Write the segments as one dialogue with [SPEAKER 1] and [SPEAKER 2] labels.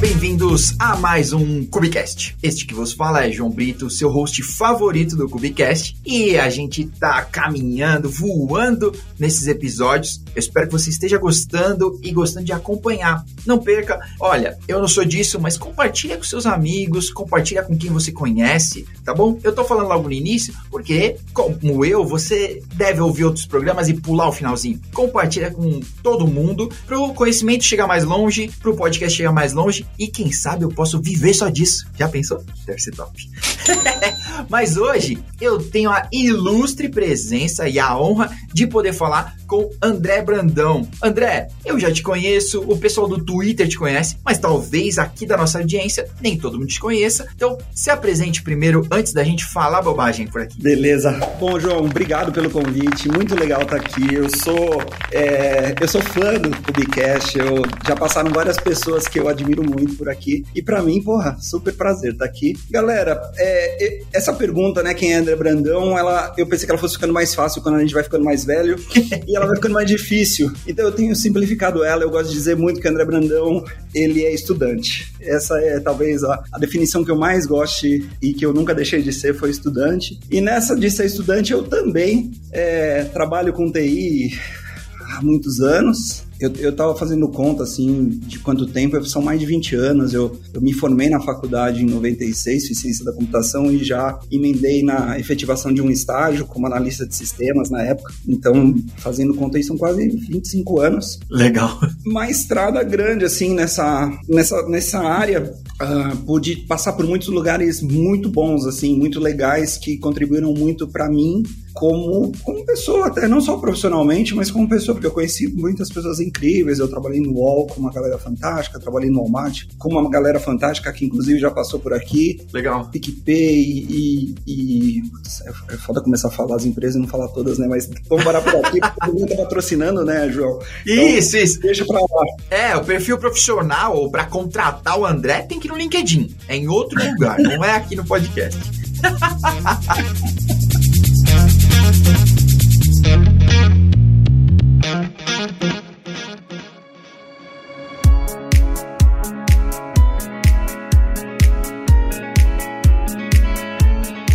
[SPEAKER 1] bem-vindos a mais um Cubicast. Este que vos fala é João Brito, seu host favorito do Cubicast, e a gente tá caminhando, voando nesses episódios. Eu espero que você esteja gostando e gostando de acompanhar. Não perca, olha, eu não sou disso, mas compartilha com seus amigos, compartilha com quem você conhece, tá bom? Eu tô falando logo no início porque, como eu, você deve ouvir outros programas e pular o finalzinho. Compartilha com todo mundo pro conhecimento chegar mais longe, pro podcast chegar mais longe e quem sabe eu posso viver só disso. Já pensou? Deve ser top. Mas hoje eu tenho a ilustre presença e a honra de poder falar com André Brandão. André, eu já te conheço, o pessoal do Twitter te conhece, mas talvez aqui da nossa audiência nem todo mundo te conheça. Então, se apresente primeiro antes da gente falar bobagem por aqui.
[SPEAKER 2] Beleza. Bom, João, obrigado pelo convite. Muito legal estar aqui. Eu sou é, eu sou fã do Cubicast. Eu já passaram várias pessoas que eu admiro muito por aqui. E para mim, porra, super prazer estar aqui. Galera, é, essa pergunta, né, quem é André Brandão, ela, eu pensei que ela fosse ficando mais fácil quando a gente vai ficando mais velho. e ela vai ficando mais difícil. Então eu tenho simplificado ela. Eu gosto de dizer muito que André Brandão, ele é estudante. Essa é talvez a, a definição que eu mais goste e que eu nunca deixei de ser foi estudante. E nessa de ser estudante, eu também é, trabalho com TI há muitos anos. Eu, eu tava fazendo conta, assim, de quanto tempo, são mais de 20 anos. Eu, eu me formei na faculdade em 96, fiz ciência da computação e já emendei na efetivação de um estágio como analista de sistemas na época. Então, fazendo conta aí, são quase 25 anos.
[SPEAKER 1] Legal.
[SPEAKER 2] Uma estrada grande, assim, nessa, nessa, nessa área. Uh, pude passar por muitos lugares muito bons, assim, muito legais, que contribuíram muito para mim como, como pessoa, até não só profissionalmente, mas como pessoa, porque eu conheci muitas pessoas incríveis. Eu trabalhei no UOL com uma galera fantástica, trabalhei no Walmart com uma galera fantástica que, inclusive, já passou por aqui.
[SPEAKER 1] Legal.
[SPEAKER 2] PicPay e. e é, é foda começar a falar as empresas e não falar todas, né? Mas vamos parar por aqui, porque todo mundo tá patrocinando, né, João?
[SPEAKER 1] Então, isso, isso.
[SPEAKER 2] Deixa pra lá.
[SPEAKER 1] É, o perfil profissional ou para contratar o André tem que ir no LinkedIn. É em outro lugar, não é aqui no podcast.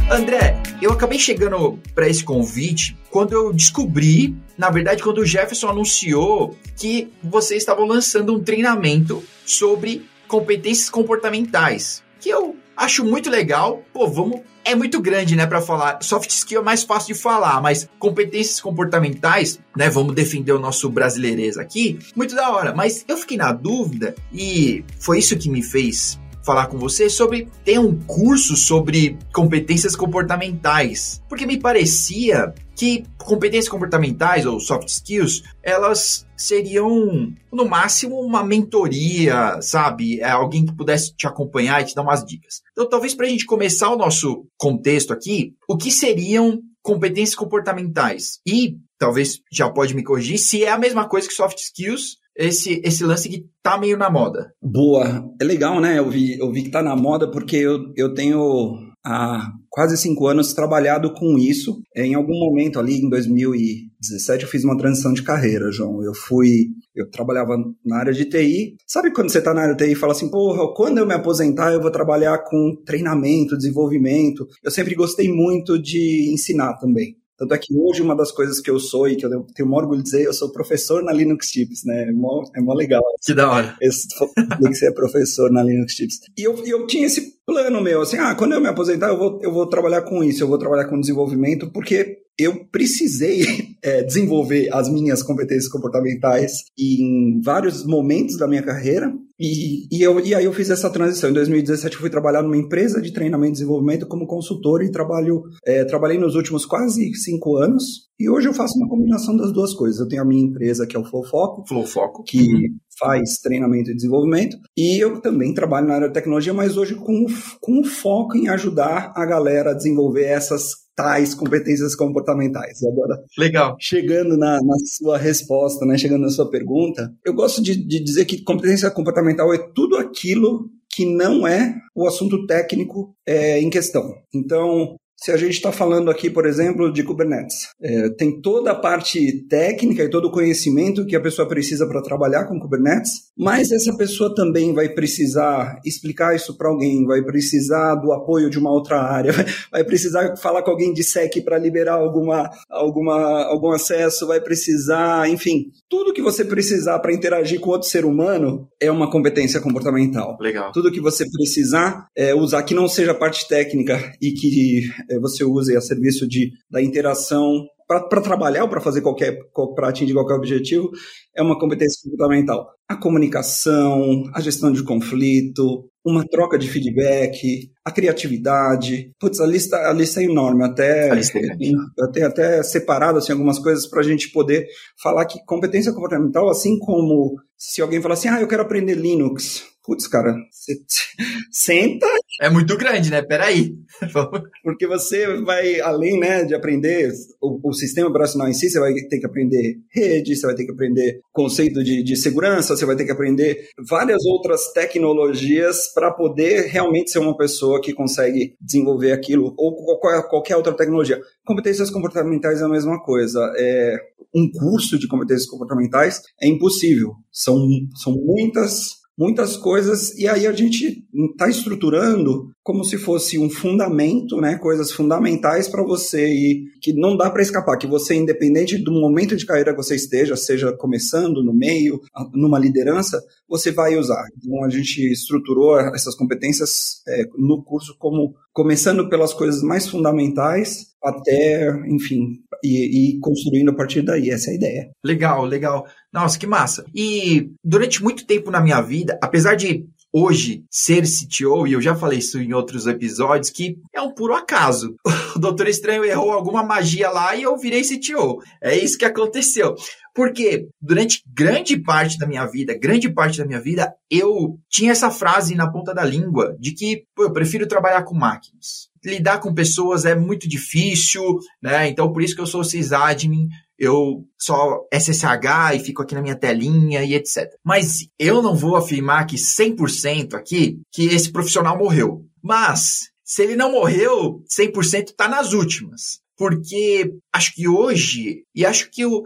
[SPEAKER 1] André, eu acabei chegando para esse convite quando eu descobri, na verdade, quando o Jefferson anunciou que vocês estavam lançando um treinamento sobre competências comportamentais, que eu acho muito legal. Pô, vamos é muito grande, né, para falar. Soft skill é mais fácil de falar, mas competências comportamentais, né, vamos defender o nosso brasileirês aqui, muito da hora. Mas eu fiquei na dúvida e foi isso que me fez falar com você sobre ter um curso sobre competências comportamentais, porque me parecia que competências comportamentais ou soft skills, elas seriam no máximo uma mentoria, sabe? É alguém que pudesse te acompanhar e te dar umas dicas. Então, talvez para a gente começar o nosso contexto aqui, o que seriam competências comportamentais? E talvez já pode me corrigir se é a mesma coisa que soft skills esse, esse lance que tá meio na moda.
[SPEAKER 2] Boa. É legal, né? Eu vi, eu vi que tá na moda porque eu, eu tenho há quase cinco anos trabalhado com isso. Em algum momento ali, em 2017, eu fiz uma transição de carreira, João. Eu fui, eu trabalhava na área de TI. Sabe quando você tá na área de TI e fala assim, porra, quando eu me aposentar eu vou trabalhar com treinamento, desenvolvimento. Eu sempre gostei muito de ensinar também. Tanto é que hoje uma das coisas que eu sou e que eu tenho o orgulho de dizer, eu sou professor na Linux Tips, né? É mó, é mó legal.
[SPEAKER 1] Que da hora.
[SPEAKER 2] Esse, que você é professor na Linux Tips. E eu, eu tinha esse plano meu, assim, ah, quando eu me aposentar eu vou, eu vou trabalhar com isso, eu vou trabalhar com desenvolvimento, porque eu precisei é, desenvolver as minhas competências comportamentais em vários momentos da minha carreira. E, e, eu, e aí eu fiz essa transição. Em 2017 eu fui trabalhar numa empresa de treinamento e desenvolvimento como consultor e trabalho, é, trabalhei nos últimos quase cinco anos. E hoje eu faço uma combinação das duas coisas. Eu tenho a minha empresa que é o Flow Foco,
[SPEAKER 1] Flow Foco.
[SPEAKER 2] que uhum. faz treinamento e desenvolvimento. E eu também trabalho na área de tecnologia, mas hoje com, com foco em ajudar a galera a desenvolver essas tais competências comportamentais. E agora,
[SPEAKER 1] legal.
[SPEAKER 2] Chegando na, na, sua resposta, né, chegando na sua pergunta, eu gosto de, de dizer que competência comportamental é tudo aquilo que não é o assunto técnico é, em questão. Então, Se a gente está falando aqui, por exemplo, de Kubernetes, é, tem toda a parte técnica e todo o conhecimento que a pessoa precisa para trabalhar com Kubernetes, mas essa pessoa também vai precisar explicar isso para alguém, vai precisar do apoio de uma outra área, vai precisar falar com alguém de SEC para liberar alguma, alguma, algum acesso, vai precisar, enfim, tudo que você precisar para interagir com outro ser humano é uma competência comportamental.
[SPEAKER 1] Legal.
[SPEAKER 2] Tudo que você precisar é, usar que não seja parte técnica e que é, você use a serviço de, da interação para trabalhar ou para fazer qualquer, para atingir qualquer objetivo, é uma competência fundamental. A comunicação, a gestão de conflito, uma troca de feedback, a criatividade. Putz, a lista, a lista é enorme, até, é até, até separado assim, algumas coisas para a gente poder falar que competência comportamental, assim como se alguém falar assim, ah, eu quero aprender Linux. Putz, cara, você senta.
[SPEAKER 1] É muito grande, né? Peraí.
[SPEAKER 2] Porque você vai, além né, de aprender o, o, sistema operacional em si, você vai ter que aprender rede, você vai ter que aprender conceito de, de segurança, você vai ter que aprender várias outras tecnologias para poder realmente ser uma pessoa que consegue desenvolver aquilo, ou qualquer, qualquer outra tecnologia. Competências comportamentais é a mesma coisa. É, um curso de competências comportamentais é impossível. São, são muitas muitas coisas, e aí a gente está estruturando como se fosse um fundamento, né, coisas fundamentais para você e que não dá para escapar, que você, independente do momento de carreira que você esteja, seja começando, no meio, numa liderança, você vai usar. Então a gente estruturou essas competências é, no curso como começando pelas coisas mais fundamentais até, enfim, e, e, construindo a partir daí. Essa é a ideia.
[SPEAKER 1] Legal, legal. Nossa, que massa. E durante muito tempo na minha vida, apesar de hoje ser CTO, e eu já falei isso em outros episódios, que é um puro acaso. O Doutor Estranho errou alguma magia lá e eu virei CTO. É isso que aconteceu. Porque durante grande parte da minha vida, grande parte da minha vida, eu tinha essa frase na ponta da língua de que pô, eu prefiro trabalhar com máquinas. Lidar com pessoas é muito difícil, né? Então por isso que eu sou sysadmin, eu só SSH e fico aqui na minha telinha e etc. Mas eu não vou afirmar que 100% aqui que esse profissional morreu. Mas se ele não morreu, 100% está nas últimas. Porque acho que hoje, e acho que o,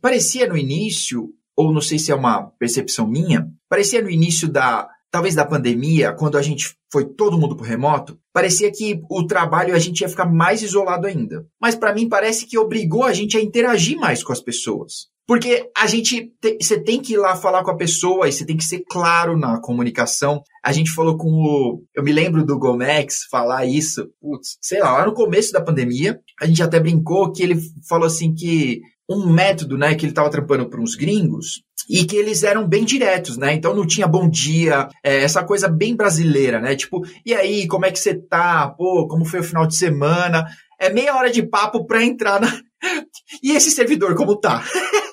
[SPEAKER 1] parecia no início, ou não sei se é uma percepção minha, parecia no início da, talvez da pandemia, quando a gente foi todo mundo para remoto, parecia que o trabalho a gente ia ficar mais isolado ainda. Mas para mim parece que obrigou a gente a interagir mais com as pessoas. Porque a gente, você tem que ir lá falar com a pessoa e você tem que ser claro na comunicação. A gente falou com o, eu me lembro do Gomex falar isso, putz, sei lá, lá no começo da pandemia, a gente até brincou que ele falou assim que um método, né, que ele estava trampando para uns gringos, e que eles eram bem diretos, né? Então não tinha bom dia, é, essa coisa bem brasileira, né? Tipo, e aí, como é que você tá? Pô, como foi o final de semana? É meia hora de papo para entrar na. e esse servidor, como tá?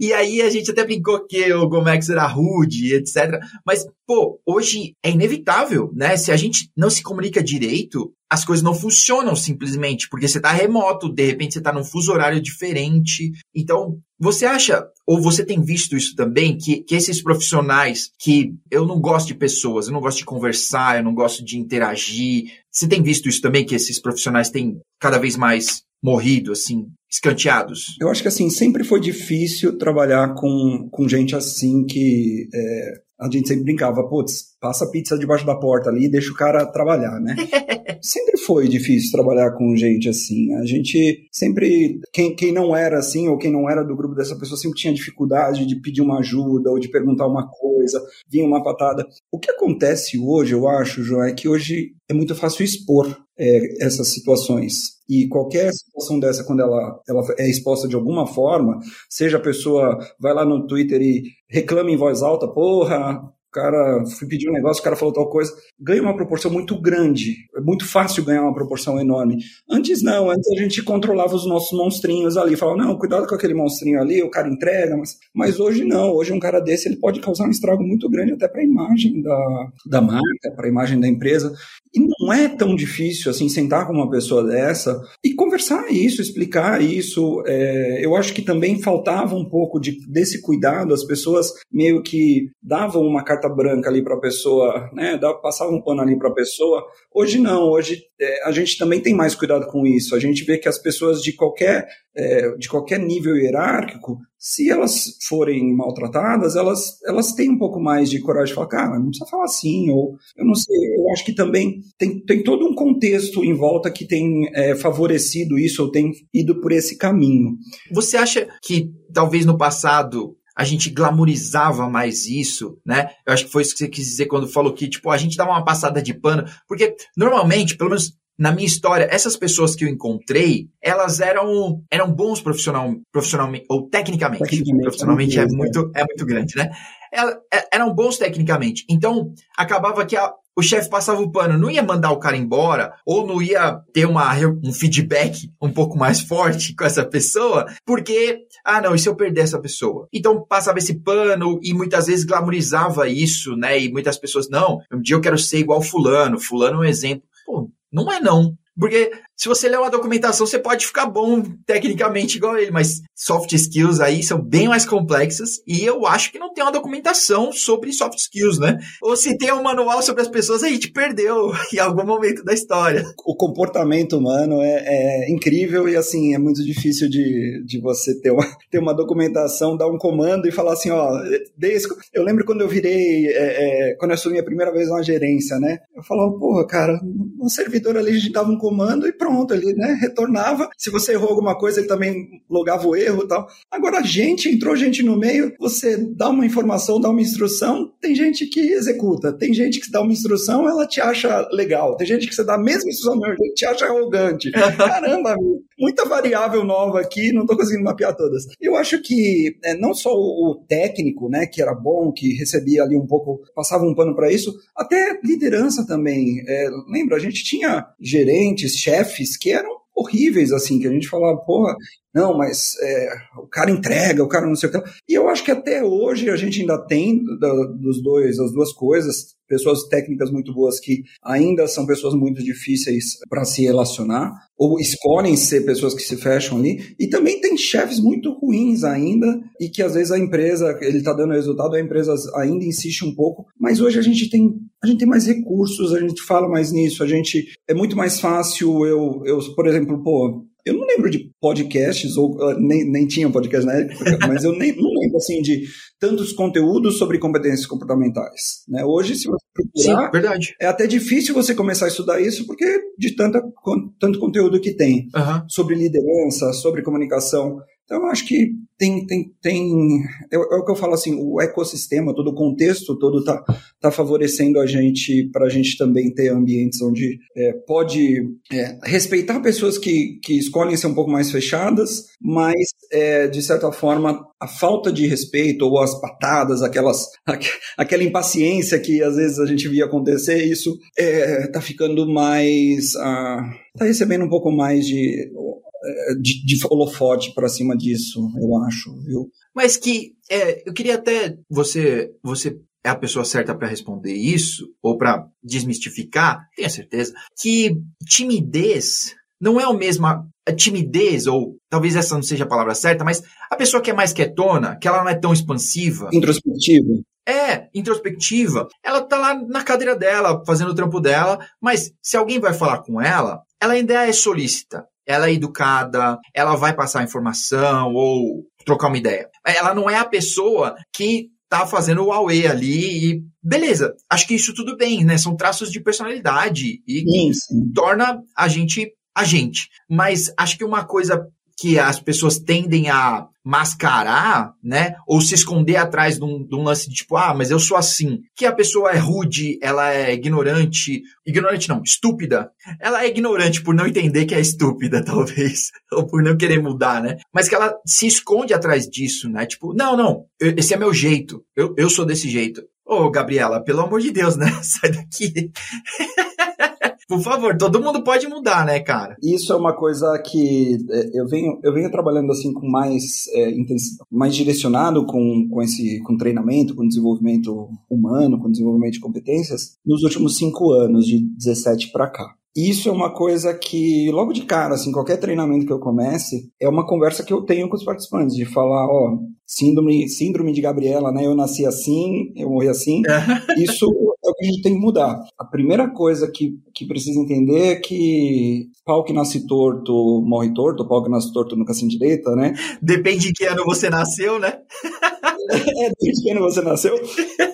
[SPEAKER 1] E aí a gente até brincou que o Gomex era rude, etc. Mas, pô, hoje é inevitável, né? Se a gente não se comunica direito, as coisas não funcionam simplesmente, porque você está remoto, de repente você está num fuso horário diferente. Então, você acha, ou você tem visto isso também, que, que esses profissionais que eu não gosto de pessoas, eu não gosto de conversar, eu não gosto de interagir, você tem visto isso também, que esses profissionais têm cada vez mais morrido, assim, escanteados?
[SPEAKER 2] Eu acho que, assim, sempre foi difícil trabalhar com, com gente assim que é, a gente sempre brincava, putz, passa pizza debaixo da porta ali e deixa o cara trabalhar, né? sempre foi difícil trabalhar com gente assim. A gente sempre, quem, quem não era assim, ou quem não era do grupo dessa pessoa, sempre tinha dificuldade de pedir uma ajuda ou de perguntar uma coisa, vinha uma patada. O que acontece hoje, eu acho, João, é que hoje é muito fácil expor é, essas situações. E qualquer situação dessa, quando ela, ela é exposta de alguma forma, seja a pessoa vai lá no Twitter e reclama em voz alta, porra, o cara fui pedir um negócio, o cara falou tal coisa, ganha uma proporção muito grande. É muito fácil ganhar uma proporção enorme. Antes não, antes a gente controlava os nossos monstrinhos ali, falava, não, cuidado com aquele monstrinho ali, o cara entrega, mas, mas hoje não, hoje um cara desse ele pode causar um estrago muito grande até para a imagem da, da marca, para a imagem da empresa. E não é tão difícil assim sentar com uma pessoa dessa e conversar isso, explicar isso. É, eu acho que também faltava um pouco de, desse cuidado. As pessoas meio que davam uma carta branca ali para a pessoa, né? Passavam um pano ali para a pessoa. Hoje não. Hoje é, a gente também tem mais cuidado com isso. A gente vê que as pessoas de qualquer é, de qualquer nível hierárquico, se elas forem maltratadas, elas, elas têm um pouco mais de coragem de falar, cara, não precisa falar assim, ou eu não sei, eu acho que também tem, tem todo um contexto em volta que tem é, favorecido isso, ou tem ido por esse caminho.
[SPEAKER 1] Você acha que talvez no passado a gente glamorizava mais isso, né? Eu acho que foi isso que você quis dizer quando falou que, tipo, a gente dava uma passada de pano, porque normalmente, pelo menos na minha história, essas pessoas que eu encontrei, elas eram, eram bons profissional, profissionalmente, ou tecnicamente. tecnicamente profissionalmente é, muito, é muito grande, né? Elas, é, eram bons tecnicamente. Então, acabava que a, o chefe passava o pano, não ia mandar o cara embora, ou não ia ter uma, um feedback um pouco mais forte com essa pessoa, porque, ah, não, e se eu perder essa pessoa? Então passava esse pano e muitas vezes glamorizava isso, né? E muitas pessoas, não, um dia eu quero ser igual Fulano, Fulano é um exemplo. Pô, não é não. Porque se você ler uma documentação, você pode ficar bom tecnicamente igual ele, mas soft skills aí são bem mais complexas e eu acho que não tem uma documentação sobre soft skills, né? Ou se tem um manual sobre as pessoas, aí te perdeu em algum momento da história.
[SPEAKER 2] O comportamento humano é, é incrível e assim, é muito difícil de, de você ter uma, ter uma documentação, dar um comando e falar assim, ó, desde, eu lembro quando eu virei, é, é, quando eu assumi a primeira vez uma gerência, né? Eu falava, porra, cara, no servidor ali a gente dava um comando e pronto, ele né, retornava. Se você errou alguma coisa, ele também logava o erro e tal. Agora, a gente, entrou gente no meio, você dá uma informação, dá uma instrução, tem gente que executa, tem gente que dá uma instrução, ela te acha legal, tem gente que você dá a mesma instrução, te acha arrogante. Caramba, muita variável nova aqui, não estou conseguindo mapear todas. Eu acho que é, não só o técnico, né, que era bom, que recebia ali um pouco, passava um pano para isso, até liderança também. É, lembra, a gente tinha gerentes, chefes que eram horríveis, assim, que a gente falava, porra, não, mas é, o cara entrega, o cara não sei o que. E eu acho que até hoje a gente ainda tem da, dos dois, as duas coisas, pessoas técnicas muito boas que ainda são pessoas muito difíceis para se relacionar, ou escolhem ser pessoas que se fecham ali, e também tem chefes muito ruins ainda, e que às vezes a empresa, ele está dando resultado, a empresa ainda insiste um pouco, mas hoje a gente tem a gente tem mais recursos, a gente fala mais nisso, a gente é muito mais fácil eu, eu por exemplo, pô, eu não lembro de podcasts, ou uh, nem, nem tinha podcast na época, mas eu nem, não lembro assim de tantos conteúdos sobre competências comportamentais. Né? Hoje, se você procurar,
[SPEAKER 1] Sim, verdade.
[SPEAKER 2] é até difícil você começar a estudar isso, porque de tanta, tanto conteúdo que tem uhum. sobre liderança, sobre comunicação. Então, eu acho que tem, tem, tem é, é, o que eu falo assim, o ecossistema, todo o contexto todo está tá favorecendo a gente para a gente também ter ambientes onde é, pode é, respeitar pessoas que, que escolhem ser um pouco mais fechadas, mas é, de certa forma a falta de respeito ou as patadas, aquelas, aquela impaciência que às vezes a gente via acontecer, isso está é, ficando mais, está ah, recebendo um pouco mais de de, de holofote para cima disso, eu acho, viu?
[SPEAKER 1] Mas que é, eu queria até você você é a pessoa certa para responder isso ou para desmistificar, tenho certeza que timidez não é o mesmo a timidez ou talvez essa não seja a palavra certa, mas a pessoa que é mais quietona, que ela não é tão expansiva,
[SPEAKER 2] introspectiva.
[SPEAKER 1] É, introspectiva. Ela tá lá na cadeira dela, fazendo o trampo dela, mas se alguém vai falar com ela, ela ainda é solícita ela é educada, ela vai passar informação ou trocar uma ideia. Ela não é a pessoa que tá fazendo o Huawei ali e beleza, acho que isso tudo bem, né? São traços de personalidade e torna a gente a gente. Mas acho que uma coisa que as pessoas tendem a mascarar, né? Ou se esconder atrás de um, de um, lance de tipo, ah, mas eu sou assim. Que a pessoa é rude, ela é ignorante. Ignorante não, estúpida. Ela é ignorante por não entender que é estúpida, talvez. Ou por não querer mudar, né? Mas que ela se esconde atrás disso, né? Tipo, não, não, esse é meu jeito. Eu, eu sou desse jeito. Ô, Gabriela, pelo amor de Deus, né? Sai daqui. Por favor, todo mundo pode mudar, né, cara?
[SPEAKER 2] Isso é uma coisa que é, eu venho, eu venho trabalhando assim com mais é, mais direcionado com, com esse com treinamento, com desenvolvimento humano, com desenvolvimento de competências nos últimos cinco anos, de 17 para cá. Isso é uma coisa que, logo de cara, assim, qualquer treinamento que eu comece, é uma conversa que eu tenho com os participantes, de falar, ó, síndrome, síndrome de Gabriela, né? Eu nasci assim, eu morri assim. Isso é o que a gente tem que mudar. A primeira coisa que, que precisa entender é que pau que nasce torto morre torto, pau que nasce torto nunca se endireita, né?
[SPEAKER 1] Depende de que ano você nasceu, né?
[SPEAKER 2] é, desde quando você nasceu,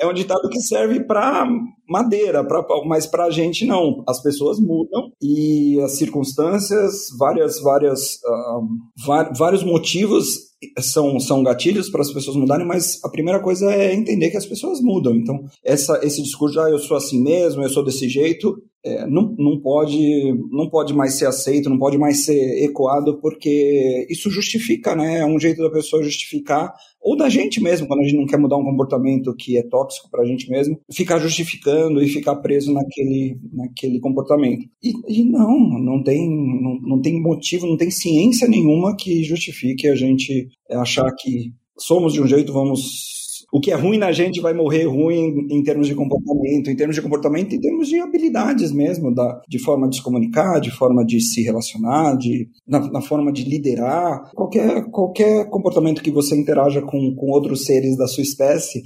[SPEAKER 2] é um ditado que serve para madeira, pra, mas para a gente não. As pessoas mudam e as circunstâncias, várias, várias, uh, vários motivos são, são gatilhos para as pessoas mudarem, mas a primeira coisa é entender que as pessoas mudam. Então, essa, esse discurso, ah, eu sou assim mesmo, eu sou desse jeito, é, não, não, pode, não pode mais ser aceito, não pode mais ser ecoado, porque isso justifica, né? É um jeito da pessoa justificar, ou da gente mesmo, quando a gente não quer mudar um comportamento que é tóxico para a gente mesmo, ficar justificando e ficar preso naquele, naquele comportamento. E, e não, não tem, não, não tem motivo, não tem ciência nenhuma que justifique a gente achar que somos de um jeito, vamos o que é ruim na gente vai morrer ruim em termos de comportamento, em termos de comportamento, em termos de habilidades mesmo, da, de forma de se comunicar, de forma de se relacionar, de, na, na forma de liderar. Qualquer, qualquer comportamento que você interaja com, com outros seres da sua espécie,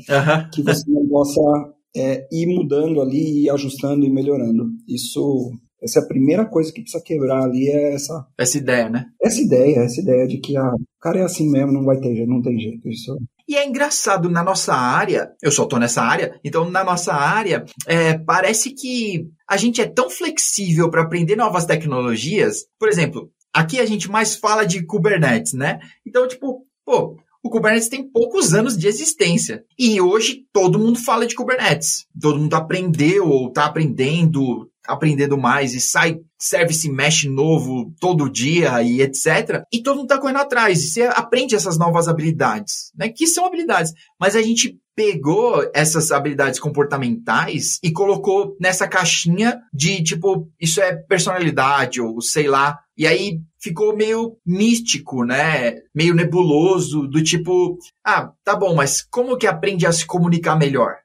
[SPEAKER 2] que você não possa é, ir mudando ali, ir ajustando e melhorando. Isso essa é a primeira coisa que precisa quebrar ali, é essa...
[SPEAKER 1] Essa ideia, né?
[SPEAKER 2] Essa ideia, essa ideia de que ah, o cara é assim mesmo, não vai ter jeito, não tem jeito. Isso...
[SPEAKER 1] E é engraçado, na nossa área, eu só tô nessa área, então na nossa área, é, parece que a gente é tão flexível para aprender novas tecnologias. Por exemplo, aqui a gente mais fala de Kubernetes, né? Então, tipo, pô, o Kubernetes tem poucos anos de existência. E hoje todo mundo fala de Kubernetes. Todo mundo aprendeu ou está aprendendo, aprendendo mais e sai service mesh novo todo dia e etc. E todo mundo está correndo atrás. E você aprende essas novas habilidades, né? Que são habilidades. Mas a gente pegou essas habilidades comportamentais e colocou nessa caixinha de tipo, isso é personalidade ou sei lá. E aí ficou meio místico, né? Meio nebuloso, do tipo, ah, tá bom, mas como que aprende a se comunicar melhor?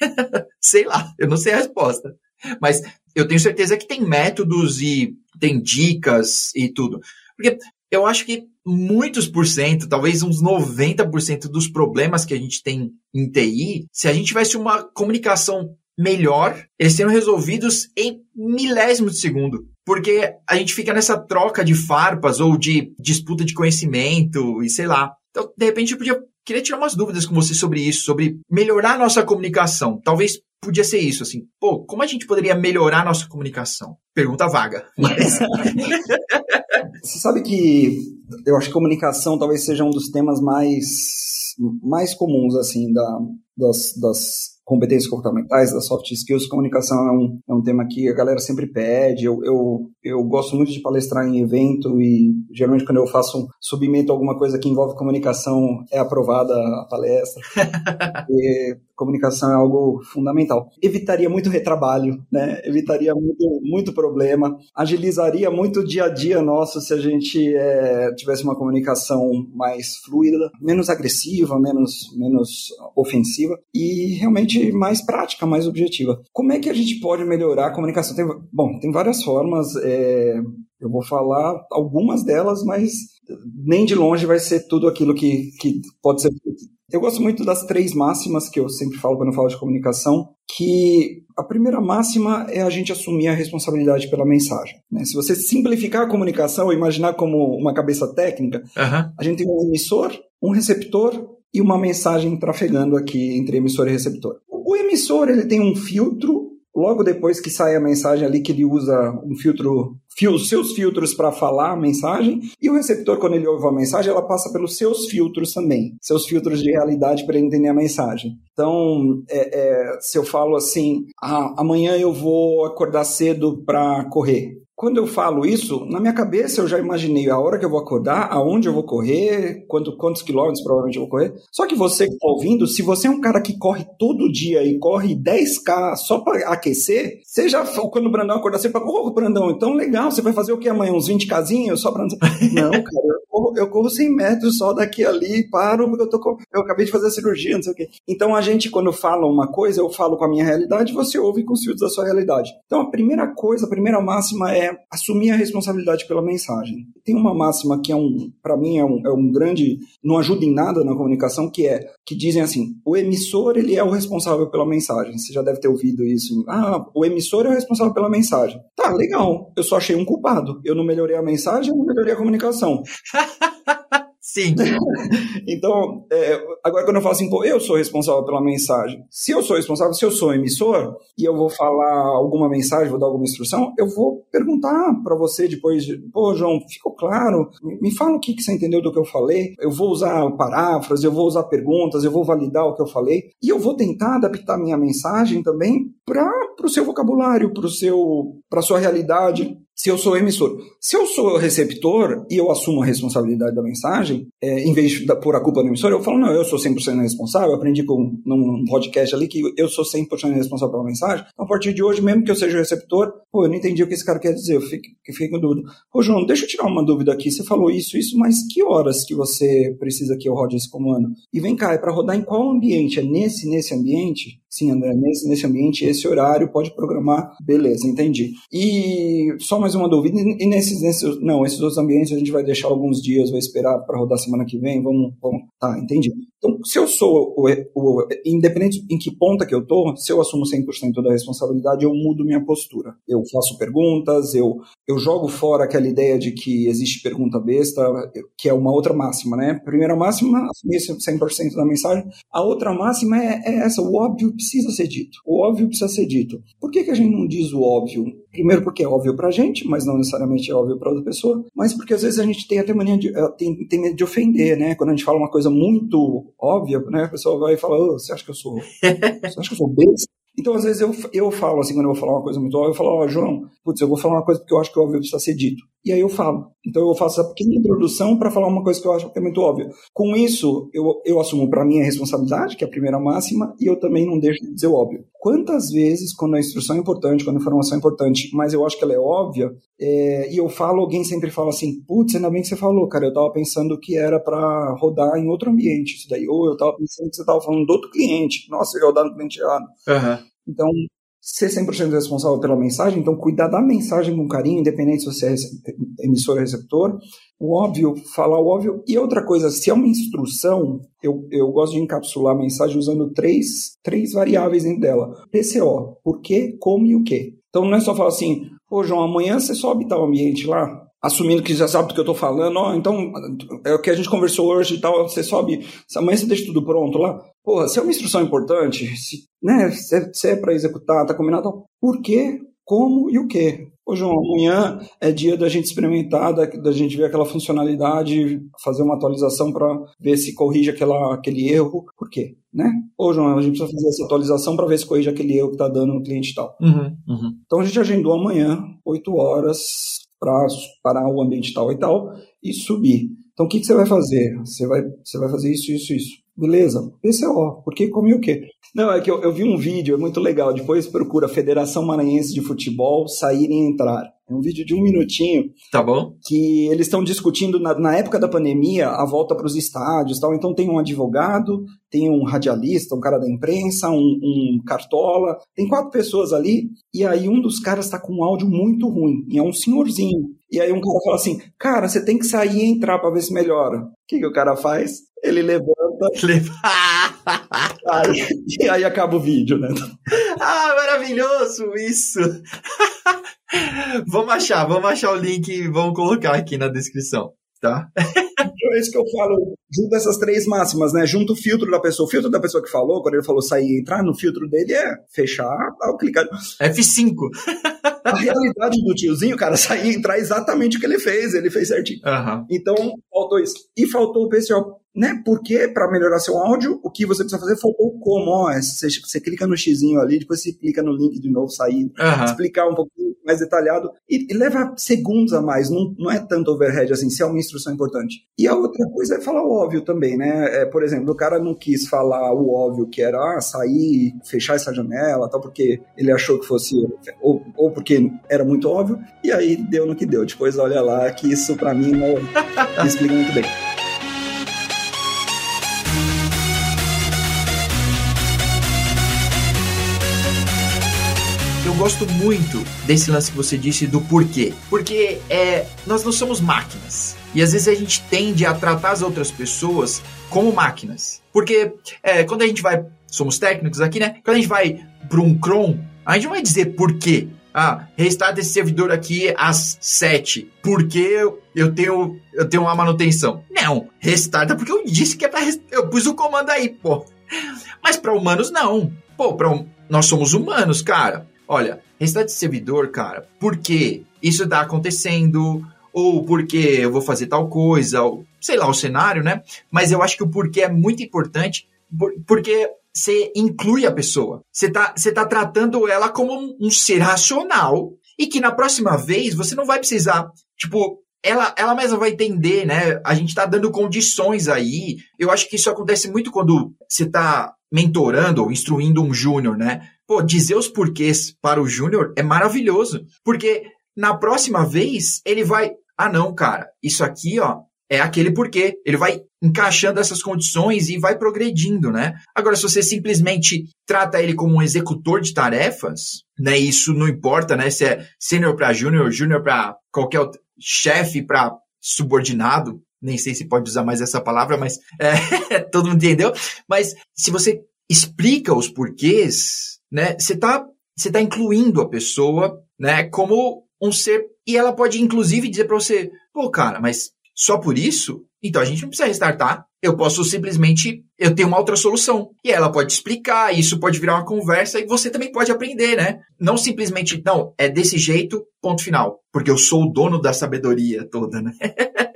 [SPEAKER 1] sei lá, eu não sei a resposta. Mas eu tenho certeza que tem métodos e tem dicas e tudo. Porque eu acho que muitos por cento, talvez uns 90% dos problemas que a gente tem em TI, se a gente tivesse uma comunicação melhor, eles seriam resolvidos em milésimos de segundo. Porque a gente fica nessa troca de farpas ou de disputa de conhecimento e sei lá. Então, de repente, podia queria tirar umas dúvidas com você sobre isso, sobre melhorar a nossa comunicação. Talvez podia ser isso, assim, pô, como a gente poderia melhorar a nossa comunicação? Pergunta vaga, mas...
[SPEAKER 2] Você sabe que eu acho que comunicação talvez seja um dos temas mais, mais comuns, assim, da, das, das competências comportamentais, das soft skills, comunicação é um, é um tema que a galera sempre pede. Eu, eu, eu gosto muito de palestrar em evento e geralmente quando eu faço um submeto alguma coisa que envolve comunicação é aprovada a palestra. e comunicação é algo fundamental. Evitaria muito retrabalho, né? Evitaria muito, muito problema, agilizaria muito o dia a dia nosso se a gente é, tivesse uma comunicação mais fluida, menos agressiva, menos, menos ofensiva e realmente mais prática, mais objetiva. Como é que a gente pode melhorar a comunicação? Tem, bom, tem várias formas. É, eu vou falar algumas delas, mas nem de longe vai ser tudo aquilo que, que pode ser eu gosto muito das três máximas que eu sempre falo quando eu falo de comunicação, que a primeira máxima é a gente assumir a responsabilidade pela mensagem. Né? Se você simplificar a comunicação, imaginar como uma cabeça técnica, uhum. a gente tem um emissor, um receptor e uma mensagem trafegando aqui entre emissor e receptor. O emissor ele tem um filtro logo depois que sai a mensagem ali que ele usa um filtro, os seus filtros para falar a mensagem, e o receptor, quando ele ouve a mensagem, ela passa pelos seus filtros também, seus filtros de realidade para entender a mensagem. Então, é, é, se eu falo assim, ah, amanhã eu vou acordar cedo para correr, quando eu falo isso, na minha cabeça eu já imaginei a hora que eu vou acordar, aonde eu vou correr, quanto, quantos quilômetros provavelmente eu vou correr. Só que você que está ouvindo, se você é um cara que corre todo dia e corre 10K só para aquecer, seja quando o Brandão acordar, você fala, ô Brandão, então legal, você vai fazer o que amanhã? Uns 20 casinhos só para. Não, cara, corro, eu corro 100 metros só daqui ali, paro, porque eu, tô, eu acabei de fazer a cirurgia, não sei o quê. Então a gente, quando fala uma coisa, eu falo com a minha realidade, você ouve com os filtros da sua realidade. Então a primeira coisa, a primeira máxima é assumir a responsabilidade pela mensagem. Tem uma máxima que é um, para mim é um, é um grande, não ajuda em nada na comunicação, que é que dizem assim, o emissor ele é o responsável pela mensagem. Você já deve ter ouvido isso. Ah, o emissor é o responsável pela mensagem. Tá, legal. Eu só achei um culpado. Eu não melhorei a mensagem, eu não melhorei a comunicação.
[SPEAKER 1] Sim.
[SPEAKER 2] então, é, agora quando eu falo assim, pô, eu sou responsável pela mensagem. Se eu sou responsável, se eu sou emissor e eu vou falar alguma mensagem, vou dar alguma instrução, eu vou perguntar para você depois, de, pô, João, ficou claro? Me fala o que, que você entendeu do que eu falei. Eu vou usar paráfrase, eu vou usar perguntas, eu vou validar o que eu falei e eu vou tentar adaptar minha mensagem também para o seu vocabulário, para a sua realidade se eu sou emissor. Se eu sou receptor e eu assumo a responsabilidade da mensagem, é, em vez de pôr a culpa no emissor, eu falo, não, eu sou 100% responsável. Eu aprendi com, num podcast ali que eu sou 100% responsável pela mensagem. Então, a partir de hoje, mesmo que eu seja receptor, pô, eu não entendi o que esse cara quer dizer, eu fiquei, fiquei com dúvida. Pô, João, deixa eu tirar uma dúvida aqui. Você falou isso, isso, mas que horas que você precisa que eu rode esse comando? E vem cá, é para rodar em qual ambiente? É nesse, nesse ambiente? Sim, André, nesse, nesse ambiente, esse horário, pode programar. Beleza, entendi. E só mais uma dúvida, e nesses, nesses, não, esses outros ambientes a gente vai deixar alguns dias, vai esperar para rodar semana que vem, vamos, vamos, tá, entendi. Então, se eu sou, o, o, independente em que ponta que eu tô, se eu assumo 100% da responsabilidade, eu mudo minha postura. Eu faço perguntas, eu, eu jogo fora aquela ideia de que existe pergunta besta, que é uma outra máxima, né? Primeira máxima, assumir 100% da mensagem. A outra máxima é, é essa, o óbvio precisa ser dito. O óbvio precisa ser dito. Por que, que a gente não diz o óbvio? Primeiro porque é óbvio pra gente, mas não necessariamente é óbvio pra outra pessoa, mas porque às vezes a gente tem até mania de, eh, tem, tem medo de ofender, né? Quando a gente fala uma coisa muito óbvia, né? A pessoa vai e fala, oh, você acha que eu sou, você acha que eu sou besta? Então, às vezes, eu, eu falo assim, quando eu vou falar uma coisa muito óbvia, eu falo, ó, oh, João, putz, eu vou falar uma coisa porque eu acho que o óbvio precisa ser dito. E aí eu falo. Então, eu faço essa pequena introdução para falar uma coisa que eu acho que é muito óbvia. Com isso, eu, eu assumo para mim a responsabilidade, que é a primeira máxima, e eu também não deixo de dizer o óbvio. Quantas vezes, quando a instrução é importante, quando a informação é importante, mas eu acho que ela é óbvia, é, e eu falo, alguém sempre fala assim, putz, ainda bem que você falou, cara, eu tava pensando que era para rodar em outro ambiente isso daí. Ou eu tava pensando que você tava falando do outro cliente. Nossa, eu ia rodar no cliente errado.
[SPEAKER 1] Uhum.
[SPEAKER 2] Então, ser 100% responsável pela mensagem, então cuidar da mensagem com carinho, independente se você é emissor ou receptor. O óbvio, falar o óbvio. E outra coisa, se é uma instrução, eu, eu gosto de encapsular a mensagem usando três, três variáveis dentro dela. PCO, por quê, como e o quê. Então não é só falar assim, pô João, amanhã você sobe tal ambiente lá, assumindo que já sabe do que eu estou falando, ó, então é o que a gente conversou hoje e tal, você sobe, amanhã você deixa tudo pronto lá. Porra, se é uma instrução importante, se, né, se é, se é para executar, tá combinado, por quê, como e o quê? Ô João, amanhã é dia da gente experimentar, da, da gente ver aquela funcionalidade, fazer uma atualização para ver se corrige aquela, aquele erro. Por quê? Né? Ô João, a gente precisa fazer essa atualização para ver se corrige aquele erro que está dando no cliente e tal.
[SPEAKER 1] Uhum, uhum.
[SPEAKER 2] Então a gente agendou amanhã, 8 horas, para parar o ambiente tal e tal e subir. Então, o que, que você vai fazer? Você vai, você vai fazer isso, isso, isso. Beleza. PCO. Por que, como e o quê? Não, é que eu, eu, vi um vídeo, é muito legal. Depois procura Federação Maranhense de Futebol sair e entrar. É um vídeo de um minutinho.
[SPEAKER 1] Tá bom.
[SPEAKER 2] Que eles estão discutindo, na, na, época da pandemia, a volta para os estádios tal. Então tem um advogado, tem um radialista, um cara da imprensa, um, um cartola. Tem quatro pessoas ali. E aí um dos caras está com um áudio muito ruim. E é um senhorzinho. E aí um cara fala assim: Cara, você tem que sair e entrar para ver se melhora. O que, que o cara faz? Ele levanta. aí, e aí acaba o vídeo, né?
[SPEAKER 1] ah, maravilhoso isso! vamos achar, vamos achar o link e vamos colocar aqui na descrição, tá?
[SPEAKER 2] É isso que eu falo, junto essas três máximas, né? Junto o filtro da pessoa. O filtro da pessoa que falou, quando ele falou sair e entrar, no filtro dele é fechar, dar o clicar.
[SPEAKER 1] F5.
[SPEAKER 2] a realidade do tiozinho, cara, saía entrar exatamente o que ele fez, ele fez certinho.
[SPEAKER 1] Aham.
[SPEAKER 2] Então, faltou isso. E faltou o pessoal, né? Porque para melhorar seu áudio, o que você precisa fazer faltou o como. Ó, é, você, você clica no xizinho ali, depois você clica no link de novo, sair, explicar um pouquinho mais detalhado. E, e leva segundos a mais, não, não é tanto overhead assim, se é uma instrução importante. E a outra coisa é falar o óbvio também, né? É, por exemplo, o cara não quis falar o óbvio, que era ah, sair, fechar essa janela, tal, porque ele achou que fosse. Ou, ou porque era muito óbvio, e aí deu no que deu. Depois olha lá, que isso pra mim não explica muito bem.
[SPEAKER 1] Gosto muito desse lance que você disse do porquê. Porque é, nós não somos máquinas. E às vezes a gente tende a tratar as outras pessoas como máquinas. Porque é, quando a gente vai. Somos técnicos aqui, né? Quando a gente vai para um cron, a gente não vai dizer por quê. Ah, restar esse servidor aqui às 7. Porque eu, tenho eu tenho uma manutenção. Não, restarta porque eu disse que é pra. res- Eu pus o comando aí, pô. Mas para humanos, não. Pô, pra, hum- nós somos humanos, cara. Olha, restar de servidor, cara, por quê? Isso tá acontecendo, ou porque eu vou fazer tal coisa, ou sei lá, o cenário, né? Mas eu acho que o porquê é muito importante, por- porque você inclui a pessoa. Você tá, você tá tratando ela como um, um ser racional e que na próxima vez você não vai precisar, tipo, ela, ela mesma vai entender, né? A gente tá dando condições aí. Eu acho que isso acontece muito quando você tá mentorando ou instruindo um júnior, né? Pô, dizer os porquês para o júnior é maravilhoso, porque na próxima vez ele vai, ah não, cara, isso aqui, ó, é aquele porquê. Ele vai encaixando essas condições e vai progredindo, né? Agora, se você simplesmente trata ele como um executor de tarefas, né? Isso não importa, né? Se é sênior para júnior, júnior para qualquer outro, chefe para subordinado, nem sei se pode usar mais essa palavra, mas é, todo mundo entendeu. Mas se você explica os porquês, né? Você tá, você tá incluindo a pessoa, né? Como um ser e ela pode inclusive dizer para você, pô, cara, mas só por isso? Então a gente não precisa restartar. Eu posso simplesmente, eu tenho uma outra solução. E ela pode explicar, isso pode virar uma conversa e você também pode aprender, né? Não simplesmente, não, é desse jeito, ponto final. Porque eu sou o dono da sabedoria toda, né?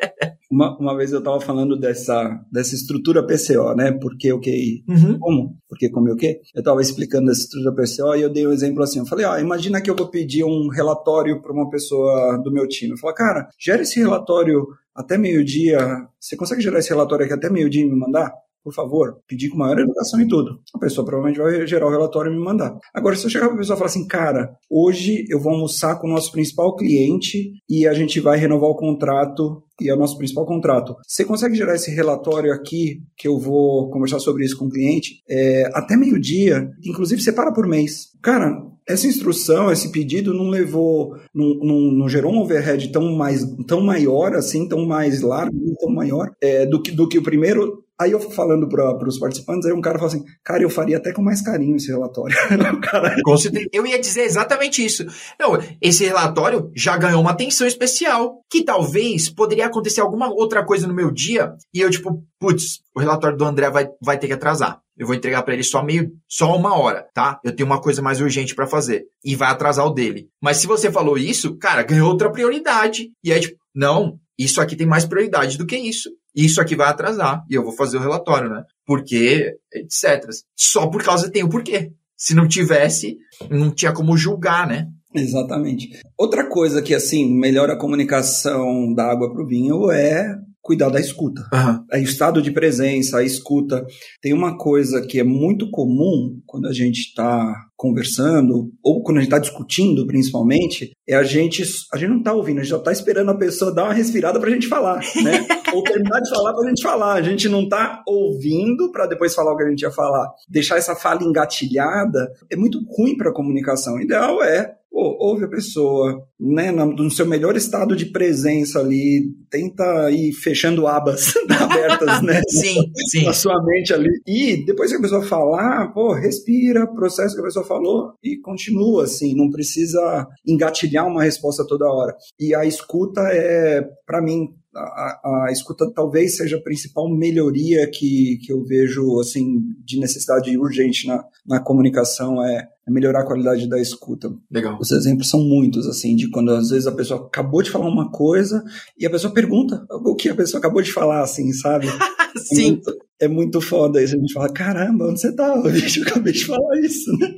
[SPEAKER 2] Uma, uma vez eu estava falando dessa, dessa estrutura PCO, né? Porque o que
[SPEAKER 1] Uhum.
[SPEAKER 2] como? Porque como o quê? Eu estava explicando essa estrutura PCO e eu dei um exemplo assim. Eu falei, ó, imagina que eu vou pedir um relatório para uma pessoa do meu time. Eu falei, cara, gera esse relatório até meio-dia. Você consegue gerar esse relatório aqui até meio-dia e me mandar? Por favor, pedir com maior educação e tudo. A pessoa provavelmente vai gerar o relatório e me mandar. Agora, se eu chegar para a pessoa e falar assim, cara, hoje eu vou almoçar com o nosso principal cliente e a gente vai renovar o contrato e é o nosso principal contrato. Você consegue gerar esse relatório aqui, que eu vou conversar sobre isso com o cliente, é, até meio-dia, inclusive separa por mês. Cara, essa instrução, esse pedido não levou, não, não, não gerou um overhead tão, mais, tão maior, assim, tão mais largo, tão maior, é, do, que, do que o primeiro. Aí eu falando para os participantes, aí um cara falou assim, cara, eu faria até com mais carinho esse relatório.
[SPEAKER 1] Eu ia dizer exatamente isso. Não, esse relatório já ganhou uma atenção especial, que talvez poderia acontecer alguma outra coisa no meu dia e eu, tipo, putz, o relatório do André vai, vai ter que atrasar. Eu vou entregar para ele só meio, só uma hora, tá? Eu tenho uma coisa mais urgente para fazer e vai atrasar o dele. Mas se você falou isso, cara, ganhou outra prioridade. E aí, tipo, não, isso aqui tem mais prioridade do que isso. Isso aqui vai atrasar e eu vou fazer o relatório, né? Porque, etc. Só por causa tem o porquê. Se não tivesse, não tinha como julgar, né?
[SPEAKER 2] Exatamente. Outra coisa que, assim, melhora a comunicação da água para o vinho é cuidar da escuta.
[SPEAKER 1] Aham.
[SPEAKER 2] É o estado de presença, a escuta. Tem uma coisa que é muito comum quando a gente está conversando, ou quando a gente está discutindo, principalmente, é a gente, a gente não está ouvindo, a gente já está esperando a pessoa dar uma respirada para a gente falar, né? ou terminar de falar para a gente falar. A gente não está ouvindo para depois falar o que a gente ia falar. Deixar essa fala engatilhada é muito ruim para a comunicação. O ideal é Pô, ouve a pessoa, né, no seu melhor estado de presença ali, tenta ir fechando abas abertas, né?
[SPEAKER 1] Sim, sim.
[SPEAKER 2] Na sua mente ali. E depois que a pessoa falar, pô, respira, processa o que a pessoa falou e continua assim, não precisa engatilhar uma resposta toda hora. E a escuta é, para mim, A, a, escuta talvez seja a principal melhoria que, que eu vejo assim de necessidade urgente na, na comunicação é, é melhorar a qualidade da escuta.
[SPEAKER 1] Legal.
[SPEAKER 2] Os exemplos são muitos, assim, de quando às vezes a pessoa acabou de falar uma coisa e a pessoa pergunta o que a pessoa acabou de falar, assim, sabe?
[SPEAKER 1] Sim.
[SPEAKER 2] É muito, é muito foda isso. A gente fala, caramba, onde você tá? Bicho, eu acabei de falar isso, né?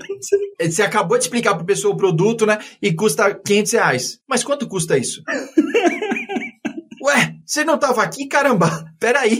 [SPEAKER 1] Você acabou de explicar pra pessoa o produto, né? E custa 500 reais. Mas quanto custa isso? Você não tava aqui, caramba? Peraí.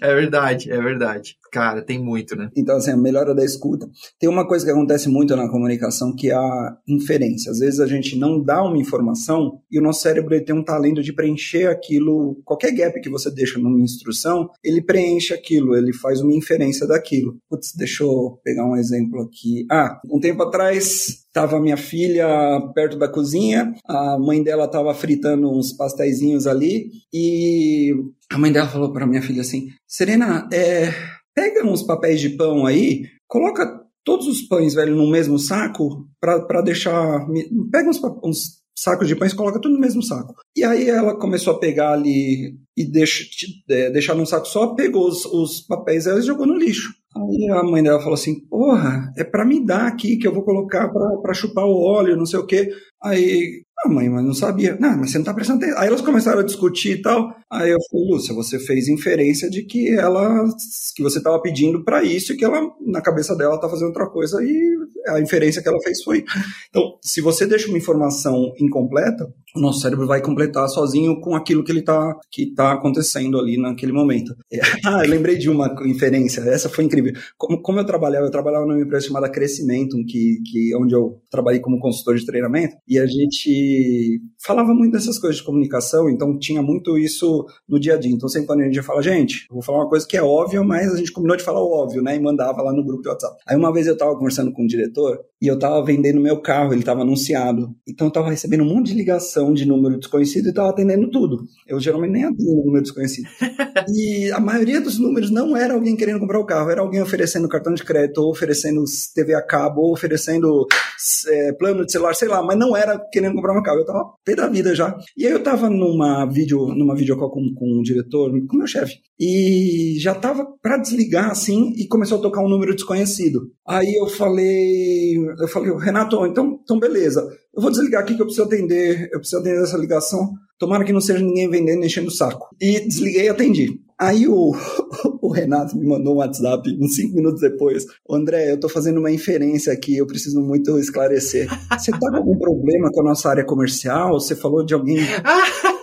[SPEAKER 1] é verdade, é verdade. Cara, tem muito, né?
[SPEAKER 2] Então, assim, a melhora da escuta. Tem uma coisa que acontece muito na comunicação que é a inferência. Às vezes a gente não dá uma informação e o nosso cérebro tem um talento de preencher aquilo, qualquer gap que você deixa numa instrução, ele preenche aquilo, ele faz uma inferência daquilo. Putz, deixa eu pegar um exemplo aqui. Ah, um tempo atrás Tava minha filha perto da cozinha, a mãe dela tava fritando uns pastéisinhos ali e a mãe dela falou para minha filha assim: Serena, é, pega uns papéis de pão aí, coloca todos os pães, velho, no mesmo saco para deixar. Pega uns, uns sacos de pães, coloca tudo no mesmo saco. E aí ela começou a pegar ali e deixa, é, deixar num saco só, pegou os, os papéis e jogou no lixo. Aí a mãe dela falou assim: Porra, é para me dar aqui que eu vou colocar para chupar o óleo, não sei o quê. Aí, ah, mãe, mas não sabia. Não, mas você não tá prestando atenção. Aí elas começaram a discutir e tal. Aí eu falei, Lúcia, você fez inferência de que ela, que você estava pedindo para isso e que ela, na cabeça dela, tá fazendo outra coisa e a inferência que ela fez foi. Então, se você deixa uma informação incompleta, o nosso cérebro vai completar sozinho com aquilo que ele tá, que tá acontecendo ali naquele momento. Ah, eu lembrei de uma inferência, essa foi incrível. Como, como eu trabalhava, eu trabalhava numa empresa chamada Crescimento, que, que onde eu trabalhei como consultor de treinamento, e a gente falava muito dessas coisas de comunicação, então tinha muito isso no dia a dia. Então sempre quando a gente fala, gente, vou falar uma coisa que é óbvia, mas a gente combinou de falar o óbvio, né? E mandava lá no grupo de WhatsApp. Aí uma vez eu tava conversando com um diretor e eu tava vendendo meu carro, ele tava anunciado. Então eu tava recebendo um monte de ligação de número desconhecido e tava atendendo tudo. Eu geralmente nem atendo número desconhecido. e a maioria dos números não era alguém querendo comprar o carro, era alguém oferecendo cartão de crédito, ou oferecendo TV a cabo, ou oferecendo é, plano de celular, sei lá, mas não era querendo comprar um carro. Eu tava pé da vida já. E aí eu tava numa vídeo, numa videocall com, com um diretor, com meu chefe, e já tava para desligar assim e começou a tocar um número desconhecido. Aí eu falei, eu falei, Renato, então, então beleza, eu vou desligar aqui que eu preciso atender, eu preciso atender essa ligação. Tomara que não seja ninguém vendendo, enchendo o saco. E desliguei e atendi. Aí o, o Renato me mandou um WhatsApp uns cinco minutos depois. André, eu tô fazendo uma inferência aqui, eu preciso muito esclarecer. Você tá com algum problema com a nossa área comercial? Você falou de alguém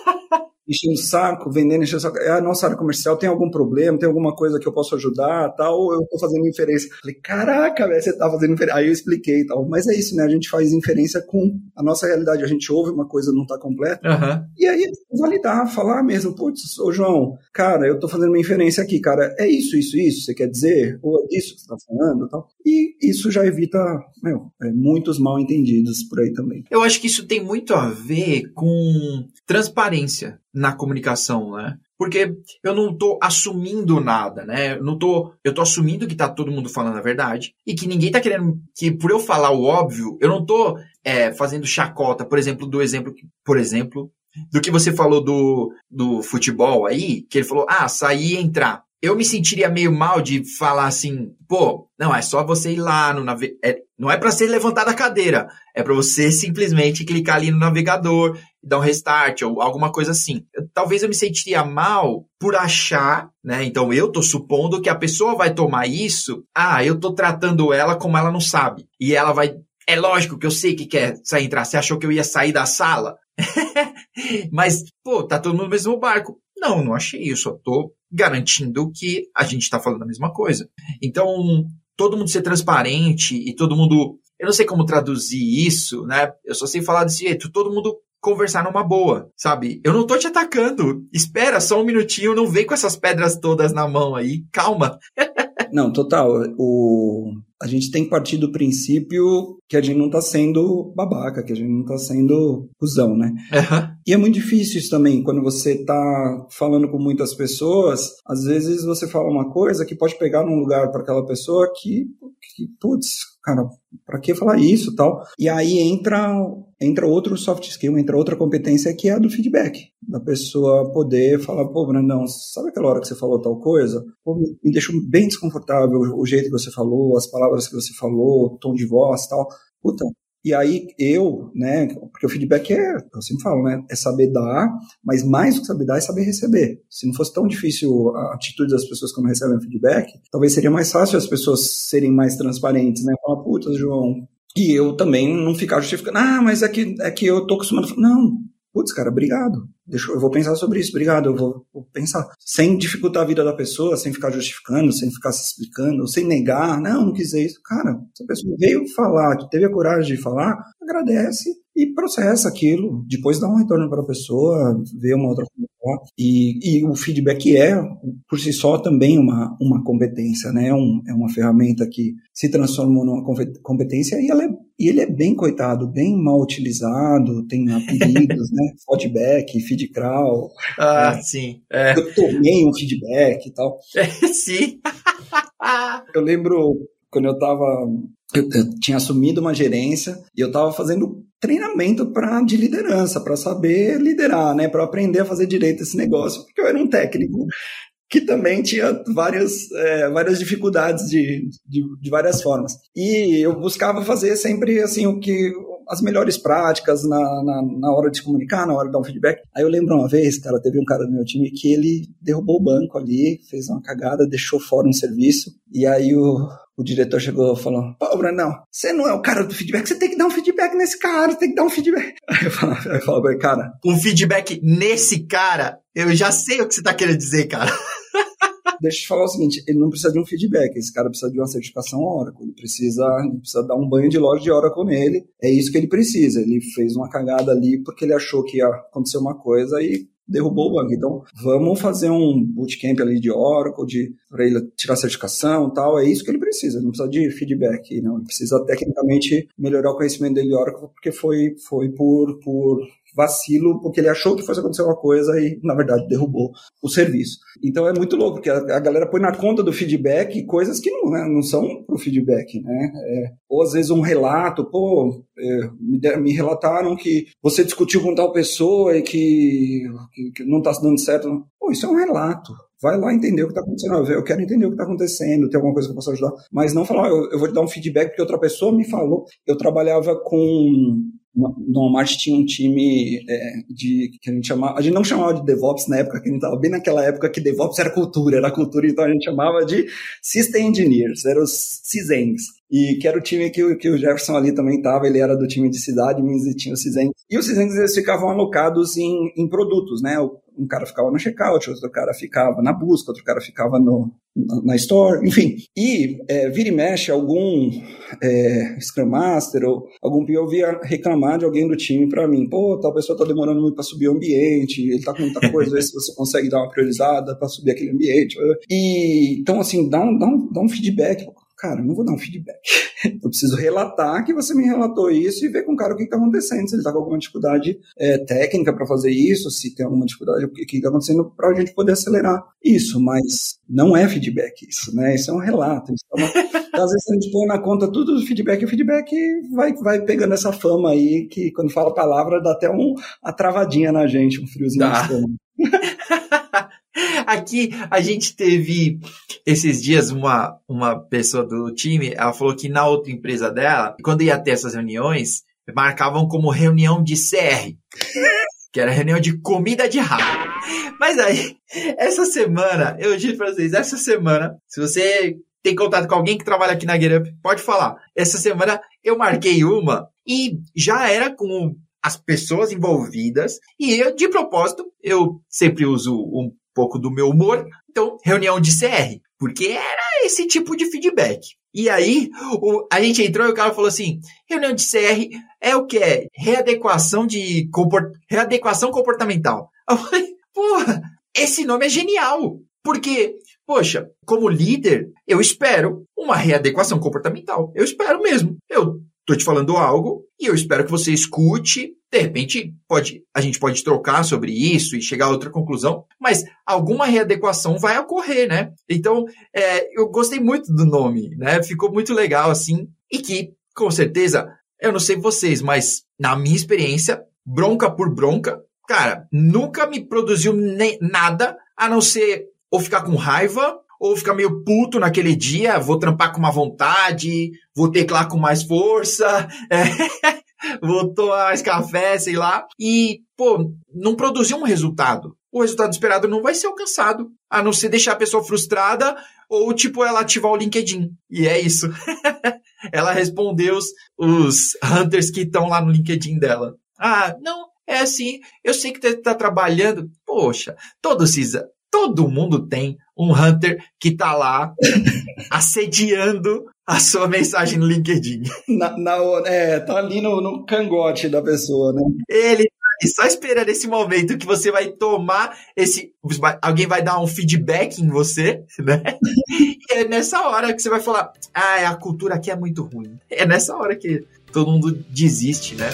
[SPEAKER 2] enchendo o saco, vendendo, enchendo o saco. É a nossa área comercial, tem algum problema, tem alguma coisa que eu posso ajudar, tal, ou eu tô fazendo inferência. Falei, caraca, velho, você tá fazendo inferência. Aí eu expliquei e tal. Mas é isso, né? A gente faz inferência com a nossa realidade. A gente ouve uma coisa não tá completa.
[SPEAKER 1] Uhum.
[SPEAKER 2] E aí, validar, falar mesmo, putz, ô João, cara, eu tô fazendo uma inferência aqui, cara, é isso, isso, isso, você quer dizer? Ou é isso que você tá falando tal. E isso já evita, meu, é, muitos mal entendidos por aí também.
[SPEAKER 1] Eu acho que isso tem muito a ver com transparência na comunicação, né? Porque eu não tô assumindo nada, né? Eu não tô, eu tô assumindo que tá todo mundo falando a verdade e que ninguém tá querendo que por eu falar o óbvio, eu não tô é, fazendo chacota, por exemplo, do exemplo, por exemplo, do que você falou do, do futebol aí, que ele falou, ah, sair e entrar. Eu me sentiria meio mal de falar assim, pô, não, é só você ir lá no nave... É, não é para ser levantado da cadeira, é para você simplesmente clicar ali no navegador e dar um restart ou alguma coisa assim. Eu, talvez eu me sentiria mal por achar, né? Então eu tô supondo que a pessoa vai tomar isso, ah, eu tô tratando ela como ela não sabe. E ela vai é lógico que eu sei que quer sair entrar. Você achou que eu ia sair da sala? Mas, pô, tá todo mundo no mesmo barco. Não, não achei. Eu tô garantindo que a gente está falando a mesma coisa. Então, todo mundo ser transparente e todo mundo. Eu não sei como traduzir isso, né? Eu só sei falar desse jeito. Todo mundo conversar numa boa, sabe? Eu não tô te atacando. Espera só um minutinho, não vem com essas pedras todas na mão aí. Calma.
[SPEAKER 2] Não, total. O a gente tem que partir do princípio que a gente não está sendo babaca, que a gente não está sendo cuzão, né?
[SPEAKER 1] Uhum.
[SPEAKER 2] E é muito difícil isso também, quando você está falando com muitas pessoas, às vezes você fala uma coisa que pode pegar num lugar para aquela pessoa que, que putz, cara, para que falar isso tal? E aí entra entra outro soft skill, entra outra competência que é a do feedback, da pessoa poder falar, pô, Brandão, sabe aquela hora que você falou tal coisa? Pô, me, deixou bem desconfortável o jeito que você falou, as palavras que você falou, o tom de voz tal. Puta, e aí eu, né, porque o feedback é, eu sempre falo, né, é saber dar, mas mais do que saber dar é saber receber. Se não fosse tão difícil a atitude das pessoas quando recebem feedback, talvez seria mais fácil as pessoas serem mais transparentes, né, falar, puta, João, e eu também não ficar justificando, ah, mas é que, é que eu tô acostumado. Não, putz, cara, obrigado. Deixa, eu vou pensar sobre isso, obrigado, eu vou, vou, pensar. Sem dificultar a vida da pessoa, sem ficar justificando, sem ficar se explicando, sem negar, não, não quis dizer isso. Cara, se a pessoa veio falar, teve a coragem de falar, agradece e processa aquilo. Depois dá um retorno para a pessoa, vê uma outra coisa. E, e o feedback é, por si só, também uma, uma competência, né? É, um, é uma ferramenta que se transformou numa competência e, ela é, e ele é bem coitado, bem mal utilizado, tem apelidos, né? Feedback, feedcrawl.
[SPEAKER 1] Ah, é. sim.
[SPEAKER 2] É. Eu tomei um feedback e tal.
[SPEAKER 1] É, sim.
[SPEAKER 2] eu lembro quando eu estava eu, eu, tinha assumido uma gerência e eu estava fazendo treinamento pra, de liderança, para saber liderar, né, para aprender a fazer direito esse negócio, porque eu era um técnico que também tinha várias, é, várias dificuldades de, de, de, várias formas. E eu buscava fazer sempre assim o que as melhores práticas na, na, na, hora de se comunicar, na hora de dar um feedback. Aí eu lembro uma vez, cara, teve um cara do meu time que ele derrubou o banco ali, fez uma cagada, deixou fora um serviço, e aí o, o diretor chegou e falou: Pô, Brandão, você não é o cara do feedback, você tem que dar um feedback nesse cara, tem que dar um feedback. Aí eu falo, eu falo cara.
[SPEAKER 1] Um feedback nesse cara? Eu já sei o que você tá querendo dizer, cara.
[SPEAKER 2] Deixa eu te falar o seguinte: ele não precisa de um feedback, esse cara precisa de uma certificação Oracle, ele precisa, ele precisa dar um banho de loja de Oracle nele. É isso que ele precisa. Ele fez uma cagada ali porque ele achou que ia acontecer uma coisa e derrubou o banco. Então, vamos fazer um bootcamp ali de Oracle, de para ele tirar certificação tal. É isso que ele precisa. Ele não precisa de feedback, não. Ele precisa tecnicamente melhorar o conhecimento dele de Oracle, porque foi, foi por, por vacilo, porque ele achou que fosse acontecer uma coisa e, na verdade, derrubou o serviço. Então é muito louco, porque a, a galera põe na conta do feedback coisas que não, né, não são pro feedback, né? É, ou às vezes um relato, pô, é, me, me, relataram que você discutiu com tal pessoa e que, que, que não está dando certo. Pô, isso é um relato. Vai lá entender o que está acontecendo. Eu quero entender o que está acontecendo, tem alguma coisa que eu possa ajudar. Mas não falar, eu, eu vou te dar um feedback porque outra pessoa me falou. Eu trabalhava com no Walmart tinha um time é, de que a gente chamava, a gente não chamava de DevOps na época, que a gente estava bem naquela época que DevOps era cultura, era cultura, então a gente chamava de System Engineers, eram os CISENGs. E que era o time que, que o Jefferson ali também estava, ele era do time de cidade, mas tinha o CISENGs. E os CISENGs eles ficavam alocados em, em produtos, né? Um cara ficava no checkout, outro cara ficava na busca, outro cara ficava no, na, na store, enfim. E é, vira e mexe algum é, Scrum Master ou algum PO via reclamar de alguém do time para mim. Pô, tal pessoa tá demorando muito para subir o ambiente, ele tá com muita coisa, vê se você consegue dar uma priorizada para subir aquele ambiente. E então, assim, dá um, dá um, dá um feedback cara, eu não vou dar um feedback. Eu preciso relatar que você me relatou isso e ver com o cara o que está acontecendo, se ele está com alguma dificuldade é, técnica para fazer isso, se tem alguma dificuldade, o que está acontecendo para a gente poder acelerar isso. Mas não é feedback isso, né? Isso é um relato. Isso é uma... Às vezes a gente põe na conta tudo do feedback e o feedback vai, vai pegando essa fama aí que quando fala a palavra dá até um, uma travadinha na gente, um friozinho
[SPEAKER 1] no estômago. Aqui a gente teve esses dias uma, uma pessoa do time, ela falou que na outra empresa dela, quando ia ter essas reuniões, marcavam como reunião de CR, que era reunião de comida de rato. Mas aí, essa semana, eu digo pra vocês, essa semana, se você tem contato com alguém que trabalha aqui na GetUp, pode falar. Essa semana eu marquei uma e já era com as pessoas envolvidas e eu, de propósito, eu sempre uso um pouco do meu humor. Então, reunião de CR, porque era esse tipo de feedback. E aí, o, a gente entrou e o cara falou assim: reunião de CR é o que? Readequação de comport, readequação comportamental. Eu falei, porra, esse nome é genial. Porque, poxa, como líder, eu espero uma readequação comportamental. Eu espero mesmo. Eu tô te falando algo e eu espero que você escute de repente, pode, a gente pode trocar sobre isso e chegar a outra conclusão, mas alguma readequação vai ocorrer, né? Então, é, eu gostei muito do nome, né? Ficou muito legal, assim. e que, com certeza, eu não sei vocês, mas na minha experiência, bronca por bronca, cara, nunca me produziu nada a não ser ou ficar com raiva ou ficar meio puto naquele dia, vou trampar com uma vontade, vou teclar com mais força, é, vou tomar mais café, sei lá, e, pô, não produziu um resultado. O resultado esperado não vai ser alcançado, a não ser deixar a pessoa frustrada ou, tipo, ela ativar o LinkedIn. E é isso. ela respondeu os, os hunters que estão lá no LinkedIn dela. Ah, não, é assim, eu sei que tá, tá trabalhando. Poxa, todo CISA, todo mundo tem um hunter que tá lá assediando a sua mensagem no LinkedIn.
[SPEAKER 2] Na, na, é, tá ali no, no cangote da pessoa, né?
[SPEAKER 1] Ele tá só esperando esse momento que você vai tomar esse. Alguém vai dar um feedback em você, né? E é nessa hora que você vai falar: ah, a cultura aqui é muito ruim. É nessa hora que todo mundo desiste, né?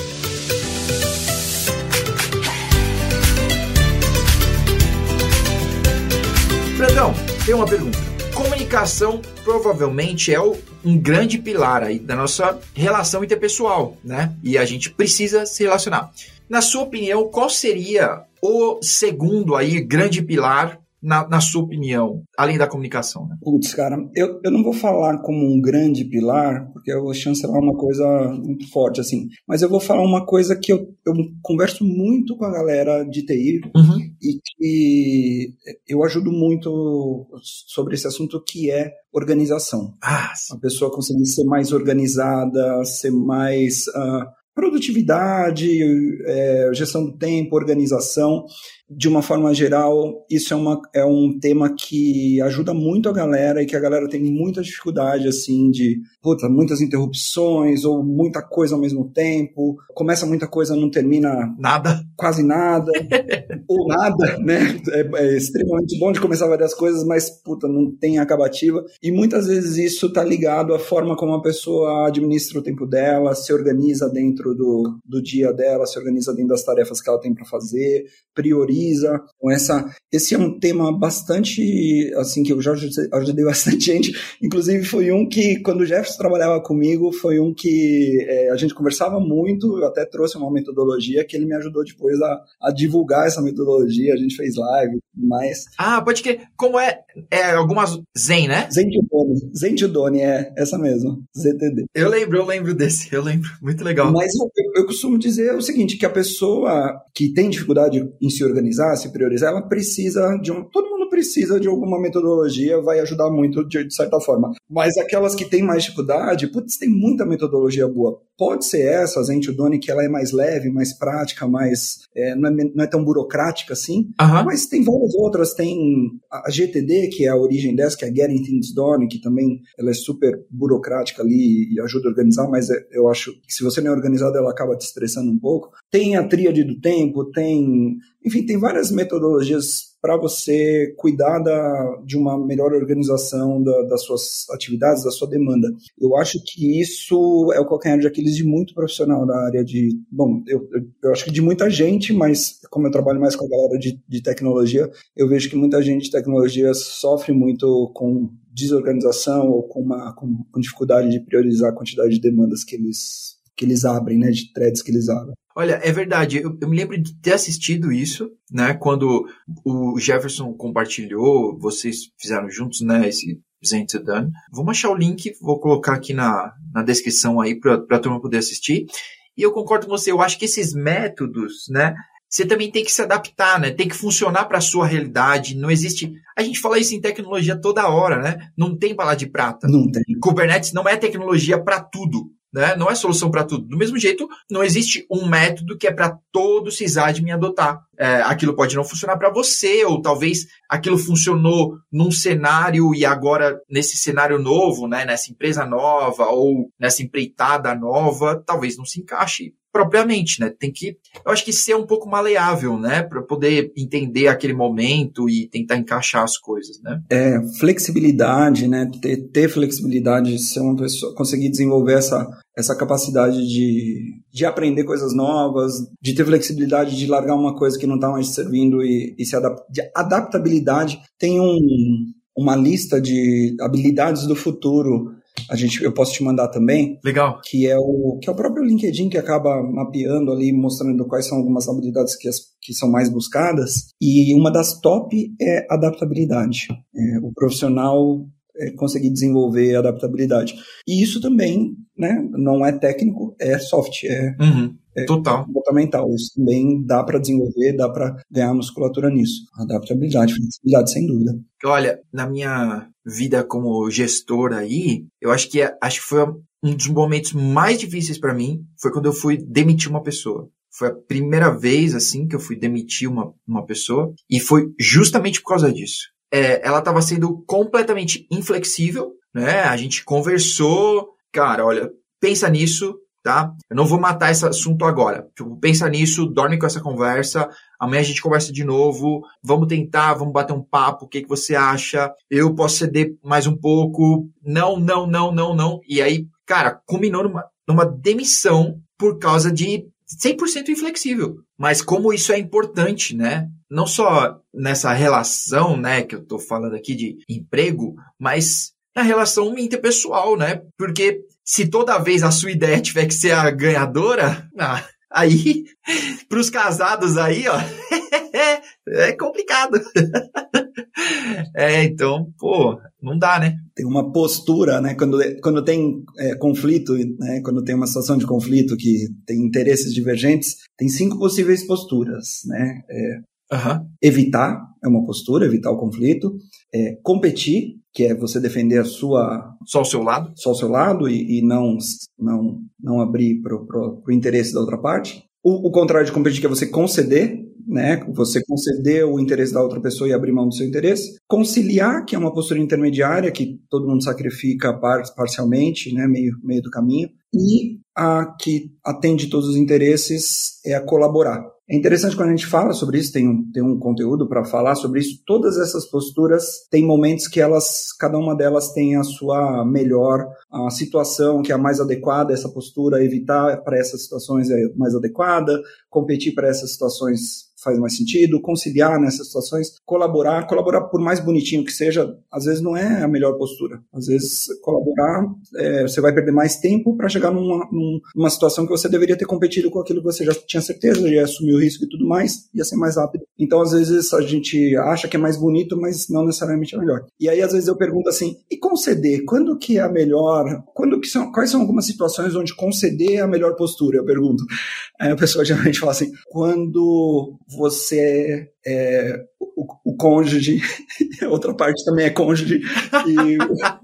[SPEAKER 1] Tem uma pergunta. Comunicação provavelmente é um grande pilar aí da nossa relação interpessoal, né? E a gente precisa se relacionar. Na sua opinião, qual seria o segundo aí grande pilar na, na, sua opinião, além da comunicação? Né?
[SPEAKER 2] Putz, cara, eu, eu não vou falar como um grande pilar, porque eu vou chancelar uma coisa muito forte, assim, mas eu vou falar uma coisa que eu, eu converso muito com a galera de TI uhum. e que eu ajudo muito sobre esse assunto que é organização.
[SPEAKER 1] Ah,
[SPEAKER 2] a pessoa conseguir ser mais organizada, ser mais uh, produtividade, é, gestão do tempo, organização de uma forma geral, isso é, uma, é um tema que ajuda muito a galera e que a galera tem muita dificuldade, assim, de, puta, muitas interrupções ou muita coisa ao mesmo tempo. Começa muita coisa, não termina...
[SPEAKER 1] Nada.
[SPEAKER 2] Quase nada. ou nada, né? É, é, extremamente bom de começar várias coisas, mas, puta, não tem acabativa. E muitas vezes isso tá ligado à forma como a pessoa administra o tempo dela, se organiza dentro do, do dia dela, se organiza dentro das tarefas que ela tem para fazer, prioriza valoriza. Então essa, esse é um tema bastante, assim, que eu já ajudei bastante gente. Inclusive foi um que, quando o Jefferson trabalhava comigo, foi um que é, a gente conversava muito, eu até trouxe uma metodologia que ele me ajudou depois a, a divulgar essa metodologia, a gente fez live e mais.
[SPEAKER 1] Ah, pode que Como é, é algumas Zen, né?
[SPEAKER 2] Zen Tudoni. Zen Tudoni, é, essa mesmo, ZTD.
[SPEAKER 1] Eu lembro, eu lembro desse, eu lembro. Muito legal.
[SPEAKER 2] Mas eu, eu costumo dizer o seguinte, que a pessoa que tem dificuldade em se organizar se priorizar, ela precisa de um. Todo mundo precisa de alguma metodologia, vai ajudar muito de, de certa forma. Mas aquelas que têm mais dificuldade, putz, tem muita metodologia boa. Pode ser essa, a Zentudone, que ela é mais leve, mais prática, mais. É, não, é, não, é, tão burocrática assim.
[SPEAKER 1] Uhum.
[SPEAKER 2] Mas tem várias outras. Tem a GTD, que é a origem dessa, que é a Getting Things Done, que também ela é super burocrática ali e ajuda a organizar, mas é, eu acho que se você não é organizado, ela acaba te estressando um pouco. Tem a tríade do tempo, tem enfim, tem várias metodologias para você cuidar da, de uma melhor organização da, das suas atividades, da sua demanda. Eu acho que isso é o calcanhar de Aquiles de muito profissional da área de. Bom, eu, eu, eu acho que de muita gente, mas como eu trabalho mais com a galera de, de tecnologia, eu vejo que muita gente de tecnologia sofre muito com desorganização ou com, uma, com dificuldade de priorizar a quantidade de demandas que eles, que eles abrem, né, de threads que eles abrem.
[SPEAKER 1] Olha, é verdade. Eu, eu, me lembro de ter assistido isso, né? Quando o Jefferson compartilhou, vocês fizeram juntos, né? Esse Zen to Done. Vamos achar o link, vou colocar aqui na, na descrição aí para a turma poder assistir. E eu concordo com você. Eu acho que esses métodos, né? Você também tem que se adaptar, né? Tem que funcionar para a sua realidade. Não existe. A gente fala isso em tecnologia toda hora, né? Não tem bala de prata.
[SPEAKER 2] Não tem.
[SPEAKER 1] Kubernetes não é tecnologia para tudo né? Não é solução para tudo. Do mesmo jeito, não existe um método que é para todo sysadmin adotar. É, aquilo pode não funcionar para você, ou talvez aquilo funcionou num cenário e agora nesse cenário novo, né, nessa empresa nova ou nessa empreitada nova, talvez não se encaixe propriamente, né? Tem que, eu acho que ser um pouco maleável, né, para poder entender aquele momento e tentar encaixar as coisas, né?
[SPEAKER 2] É, flexibilidade, né? Ter, ter flexibilidade, ser uma pessoa, conseguir desenvolver essa, essa capacidade de, de aprender coisas novas, de ter flexibilidade de largar uma coisa que não está mais servindo e, e se adaptar. De adaptabilidade. Tem um, uma lista de habilidades do futuro a gente, eu posso te mandar também.
[SPEAKER 1] Legal.
[SPEAKER 2] Que é o que é o próprio LinkedIn que acaba mapeando ali, mostrando quais são algumas habilidades que, as, que são mais buscadas. E uma das top é adaptabilidade. É, o profissional é, conseguir desenvolver adaptabilidade. E isso também, né, não é técnico, é soft, é,
[SPEAKER 1] uhum. É Total.
[SPEAKER 2] comportamental. Isso também dá para desenvolver, dá para ganhar musculatura nisso. Adaptabilidade, flexibilidade, sem dúvida.
[SPEAKER 1] Olha, na minha vida como gestor aí, eu acho que é, acho que foi um dos momentos mais difíceis para mim foi quando eu fui demitir uma pessoa. Foi a primeira vez assim que eu fui demitir uma, uma pessoa e foi justamente por causa disso é, ela estava sendo completamente inflexível, né? A gente conversou, cara, olha, pensa nisso, tá? Eu não vou matar esse assunto agora. Tipo, pensa nisso, dorme com essa conversa. Amanhã a gente conversa de novo. Vamos tentar, vamos bater um papo. O que, que você acha? Eu posso ceder mais um pouco? Não, não, não, não, não. E aí, cara, culminou numa, numa demissão por causa de 100% inflexível. Mas como isso é importante, né? Não só nessa relação, né, que eu tô falando aqui de emprego, mas na relação interpessoal, né? Porque se toda vez a sua ideia tiver que ser a ganhadora, ah, aí, pros casados aí, ó, é complicado. é, então, pô, não dá, né?
[SPEAKER 2] Tem uma postura, né? Quando, quando tem é, conflito, né? quando tem uma situação de conflito que tem interesses divergentes, tem cinco possíveis posturas, né? É,
[SPEAKER 1] uhum.
[SPEAKER 2] Evitar é uma postura, evitar o conflito. É, competir, que é você defender a sua...
[SPEAKER 1] Só o seu lado.
[SPEAKER 2] Só o seu lado e, e não, não, não abrir para o interesse da outra parte. O, o contrário de competir, que é você conceder, né? Você conceder o interesse da outra pessoa e abrir mão do seu interesse. Conciliar, que é uma postura intermediária, que todo mundo sacrifica par parcialmente, né? Meio, meio do caminho. E a que atende todos os interesses é a colaborar. É interessante quando a gente fala sobre isso, tem um, tem um conteúdo para falar sobre isso. Todas essas posturas têm momentos que elas, cada uma delas tem a sua melhor a situação que é a mais adequada, essa postura, evitar para essas situações é mais adequada, competir para essas situações faz mais sentido, conciliar nessas situações, colaborar, colaborar por mais bonitinho que seja, às vezes não é a melhor postura. Às vezes colaborar, é, você vai perder mais tempo para chegar numa, numa situação que você deveria ter competido com aquilo que você já tinha certeza, já assumir o risco e tudo mais, ia ser mais rápido. Então, às vezes a gente acha que é mais bonito, mas não necessariamente é melhor. E aí, às vezes eu pergunto assim, e conceder? Quando que é a melhor? Quando que são? Quais são algumas situações onde conceder é a melhor postura? Eu pergunto. Aí a pessoa geralmente fala assim, quando você é o, o cônjuge, outra parte também é cônjuge, e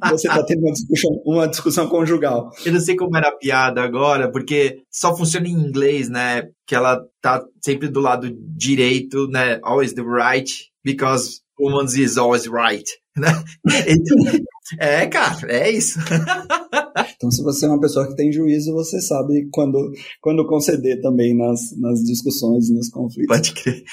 [SPEAKER 2] você está tendo uma discussão, uma discussão conjugal.
[SPEAKER 1] Eu não sei como era a piada agora, porque só funciona em inglês, né? Que ela tá sempre do lado direito, né? Always the right, because woman is always right. Né? Então, é, cara, é isso.
[SPEAKER 2] então, se você é uma pessoa que tem juízo, você sabe quando, quando conceder também nas, nas discussões e nos conflitos.
[SPEAKER 1] Pode crer.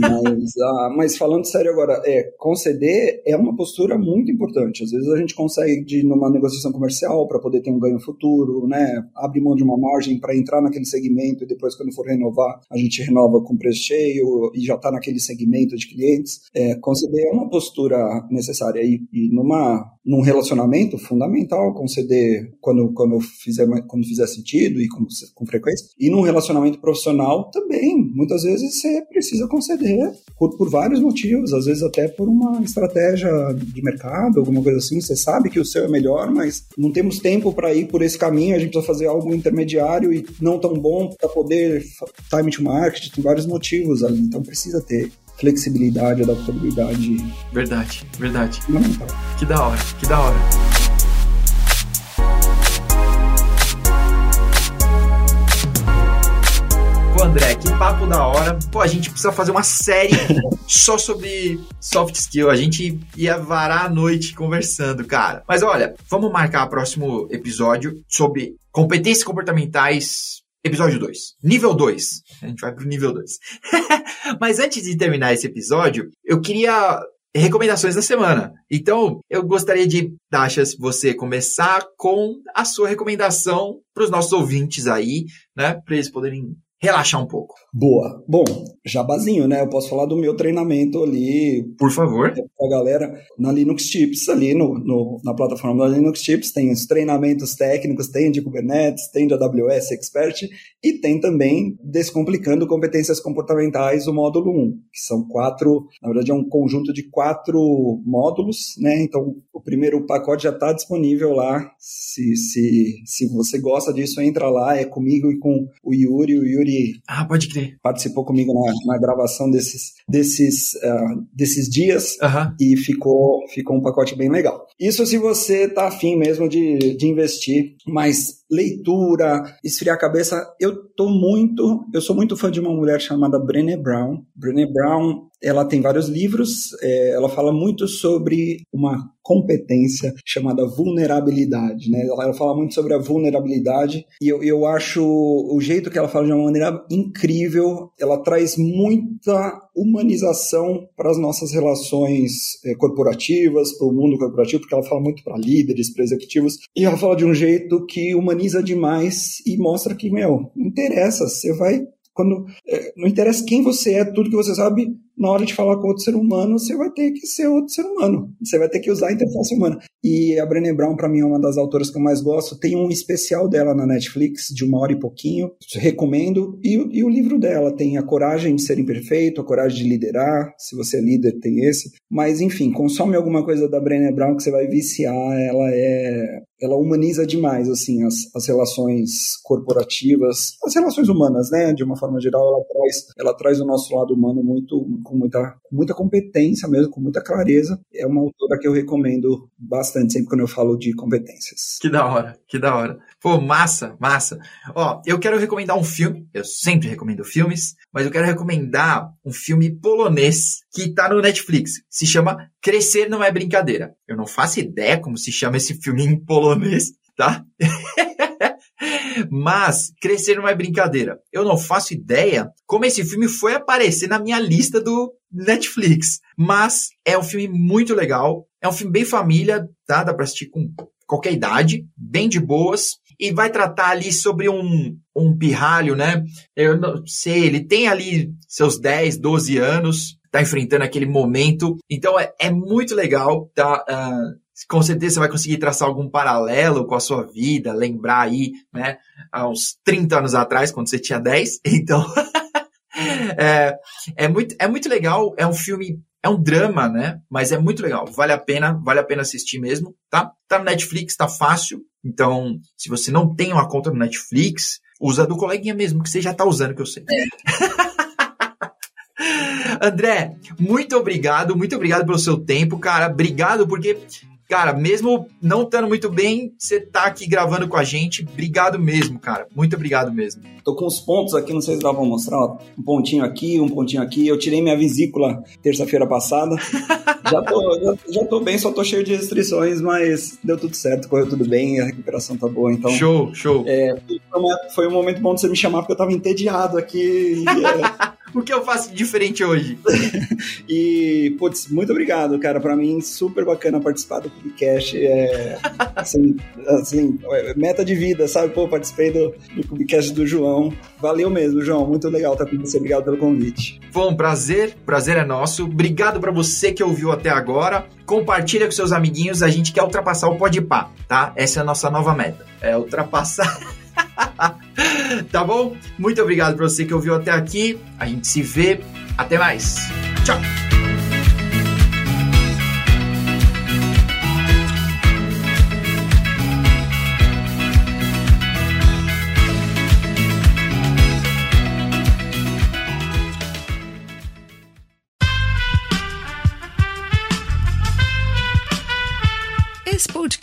[SPEAKER 2] Mas, ah, mas falando sério agora, é, conceder é uma postura muito importante. Às vezes a gente consegue, de, numa negociação comercial, para poder ter um ganho futuro, né? Abre mão de uma margem para entrar naquele segmento e depois, quando for renovar, a gente renova com preço cheio e já está naquele segmento de clientes. É, conceder é uma postura necessária. E, e numa, num relacionamento, fundamental conceder quando, quando, fizer, quando fizer sentido e com, com frequência. E num relacionamento profissional também. Muitas vezes você precisa conceder por, por vários motivos, às vezes até por uma estratégia de mercado, alguma coisa assim. Você sabe que o seu é melhor, mas não temos tempo para ir por esse caminho, a gente precisa fazer algo intermediário e não tão bom para poder time to market, tem vários motivos ali, então precisa ter flexibilidade, adaptabilidade.
[SPEAKER 1] Verdade, verdade.
[SPEAKER 2] Fundamental.
[SPEAKER 1] Que da hora, que da hora. Pô, André, que papo da hora. Pô, a gente precisa fazer uma série só sobre soft skill. A gente ia varar a noite conversando, cara. Mas olha, vamos marcar o próximo episódio sobre competências comportamentais Episódio 2. Nível 2. A gente vai pro nível 2. Mas antes de terminar esse episódio, eu queria recomendações da semana. Então, eu gostaria de chance você começar com a sua recomendação para os nossos ouvintes aí, né? Para eles poderem relaxar um pouco.
[SPEAKER 2] Boa. Bom, jabazinho, né? Eu posso falar do meu treinamento ali.
[SPEAKER 1] Por favor.
[SPEAKER 2] Pra galera na Linux Tips, ali no, no, na plataforma da Linux Tips, tem os treinamentos técnicos, tem de Kubernetes, tem de AWS Expert e tem também Descomplicando Competências Comportamentais, o módulo 1, que são quatro, na verdade é um conjunto de quatro módulos, né? Então, o primeiro pacote já está disponível lá. Se, se, se você gosta disso, entra lá, é comigo e com o Yuri. O Yuri
[SPEAKER 1] ah, pode crer.
[SPEAKER 2] participou comigo na, na gravação desses, desses, uh, desses dias
[SPEAKER 1] uhum.
[SPEAKER 2] e ficou, ficou um pacote bem legal. Isso se você está afim mesmo de, de investir, mas leitura, esfriar a cabeça, eu tô muito, eu sou muito fã de uma mulher chamada Brené Brown. Brené Brown ela tem vários livros, é, ela fala muito sobre uma competência chamada vulnerabilidade, né? Ela, ela, fala muito sobre a vulnerabilidade e eu, eu acho o jeito que ela fala de uma maneira incrível, ela traz muita humanização para as nossas relações é, corporativas, para o mundo corporativo, porque ela fala muito para líderes, para executivos, e ela fala de um jeito que humaniza demais e mostra que, meu, não interessa, você vai quando é, não interessa quem você é, tudo que você sabe, na hora de falar com outro ser humano, você vai ter que ser outro ser humano. Você vai ter que usar a interface humana. E a Brené Brown, para mim, é uma das autoras que eu mais gosto. Tem um especial dela na Netflix, de uma hora e pouquinho. Recomendo. E, e o livro dela tem A Coragem de Ser Imperfeito, A Coragem de Liderar. Se você é líder, tem esse. Mas, enfim, consome alguma coisa da Brené Brown que você vai viciar. Ela é. Ela humaniza demais, assim, as, as relações corporativas, as relações humanas, né? De uma forma geral, ela traz, ela traz o nosso lado humano muito com muita, muita competência mesmo, com muita clareza. É uma autora que eu recomendo bastante sempre quando eu falo de competências.
[SPEAKER 1] Que da hora, que da hora. Pô, massa, massa. Ó, eu quero recomendar um filme, eu sempre recomendo filmes, mas eu quero recomendar um filme polonês que tá no Netflix. Se chama Crescer Não É Brincadeira. Eu não faço ideia como se chama esse filme em polonês, tá? Mas Crescer não é brincadeira. Eu não faço ideia como esse filme foi aparecer na minha lista do Netflix. Mas é um filme muito legal. É um filme bem família, tá? Dá pra assistir com qualquer idade, bem de boas. E vai tratar ali sobre um, um pirralho, né? Eu não sei, ele tem ali seus 10, 12 anos, tá enfrentando aquele momento. Então é, é muito legal, tá? Uh, com certeza você vai conseguir traçar algum paralelo com a sua vida, lembrar aí, né, há uns 30 anos atrás, quando você tinha 10. Então, é, é, muito, é muito legal, é um filme, é um drama, né, mas é muito legal, vale a pena, vale a pena assistir mesmo, tá? Tá no Netflix, tá fácil, então, se você não tem uma conta no Netflix, usa do coleguinha mesmo, que você já tá usando, que eu sei. André, muito obrigado, muito obrigado pelo seu tempo, cara. Obrigado porque Cara, mesmo não estando muito bem, você tá aqui gravando com a gente. Obrigado mesmo, cara. Muito obrigado mesmo.
[SPEAKER 2] Tô com os pontos aqui, não sei se dá pra mostrar. Ó. Um pontinho aqui, um pontinho aqui. Eu tirei minha vesícula terça-feira passada. já, tô, já, já, tô bem, só tô cheio de restrições, mas deu tudo certo, correu tudo bem, a recuperação tá boa. Então,
[SPEAKER 1] show, show.
[SPEAKER 2] É, foi um momento bom de você me chamar, porque eu tava entediado aqui. E, é...
[SPEAKER 1] o que eu faço diferente hoje?
[SPEAKER 2] e, putz, muito obrigado, cara. Para mim, super bacana participar do Cubicast. É, assim, assim, é, meta de vida, sabe? Pô, participei do, do Cubicast do João. Valeu mesmo, João. Muito legal estar com você. Obrigado pelo convite.
[SPEAKER 1] Foi um prazer. Prazer é nosso. Obrigado para você que ouviu até agora. Compartilha com seus amiguinhos. A gente quer ultrapassar o Podpah, tá? Essa é a nossa nova meta. É ultrapassar... tá bom? Muito obrigado para você que ouviu até aqui. A gente se vê. Até mais. Tchau.